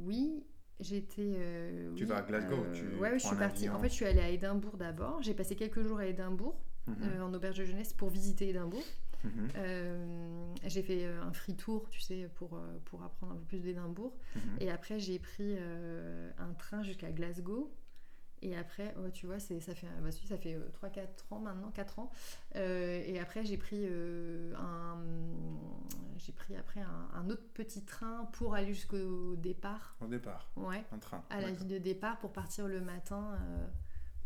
oui, j'étais. tu vas à Glasgow tu Ouais, je suis partie. En fait, je suis allée à Édimbourg d'abord. J'ai passé quelques jours à Édimbourg, mhm. en auberge de jeunesse, pour visiter Édimbourg. Mhm. j'ai fait un free tour, tu sais, pour, pour apprendre un peu plus d'Édimbourg. Mhm. Et après, j'ai pris un train jusqu'à Glasgow. Et après, oh, tu vois, ça fait, bah, ça fait 3-4 euh, ans maintenant, 4 ans. Euh, et après, j'ai pris, euh, un, j'ai pris après un, autre petit train pour aller jusqu'au départ. Au départ Ouais. Un train. À la ville de départ pour partir le matin,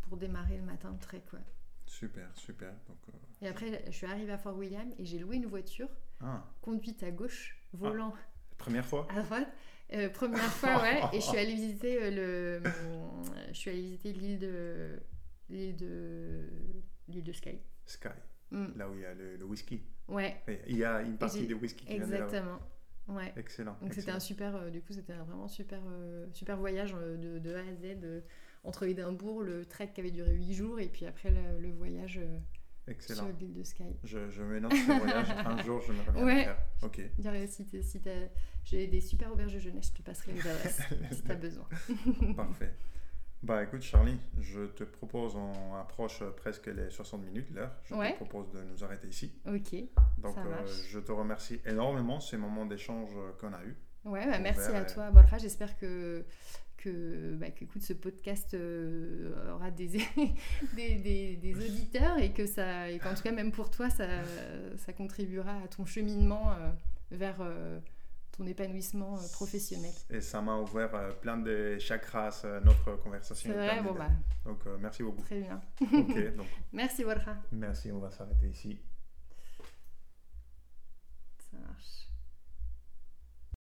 pour démarrer le matin le trek, ouais. Super, super. Donc, Et après, je suis arrivée à Fort William et j'ai loué une voiture, ah. conduite à gauche, volant. Ah. Première fois À droite. Euh, première fois, ouais. Et je suis allée visiter euh, le, je suis allée visiter l'île de, l'île de, l'île de Sky. Sky. Mm. Là où il y a le, whisky. Ouais. il y a une partie de whisky qui Exactement. Ouais. Excellent. Donc c'était un super, euh, du coup c'était un vraiment super, super voyage de, de, A à Z entre Édimbourg, le trek qui avait duré 8 jours et puis après le, voyage. Excellent. Sur Sky. Je, je me lance ce voyage. Un jour, je me reviens ouais. faire. Ok. Si, si j'ai des super auberges de jeunesse, je te passerai les adresses si tu as besoin. Parfait. Bah écoute Charlie, je te propose, on approche presque les 60 minutes, l'heure. Je te propose de nous arrêter ici. Ok. Donc euh, je te remercie énormément ces moments d'échange qu'on a eu. Ouais, bah, merci à toi Borja. J'espère que que, bah, ce podcast euh, aura des, des, des, auditeurs et que ça, et qu'en tout cas même pour toi, ça, ça contribuera à ton cheminement euh, vers euh, ton épanouissement professionnel. Et ça m'a ouvert plein de chakras notre conversation. C'est vrai, bon bah. Donc merci beaucoup. Très bien. ok, donc. Merci Borja. Merci, on va s'arrêter ici.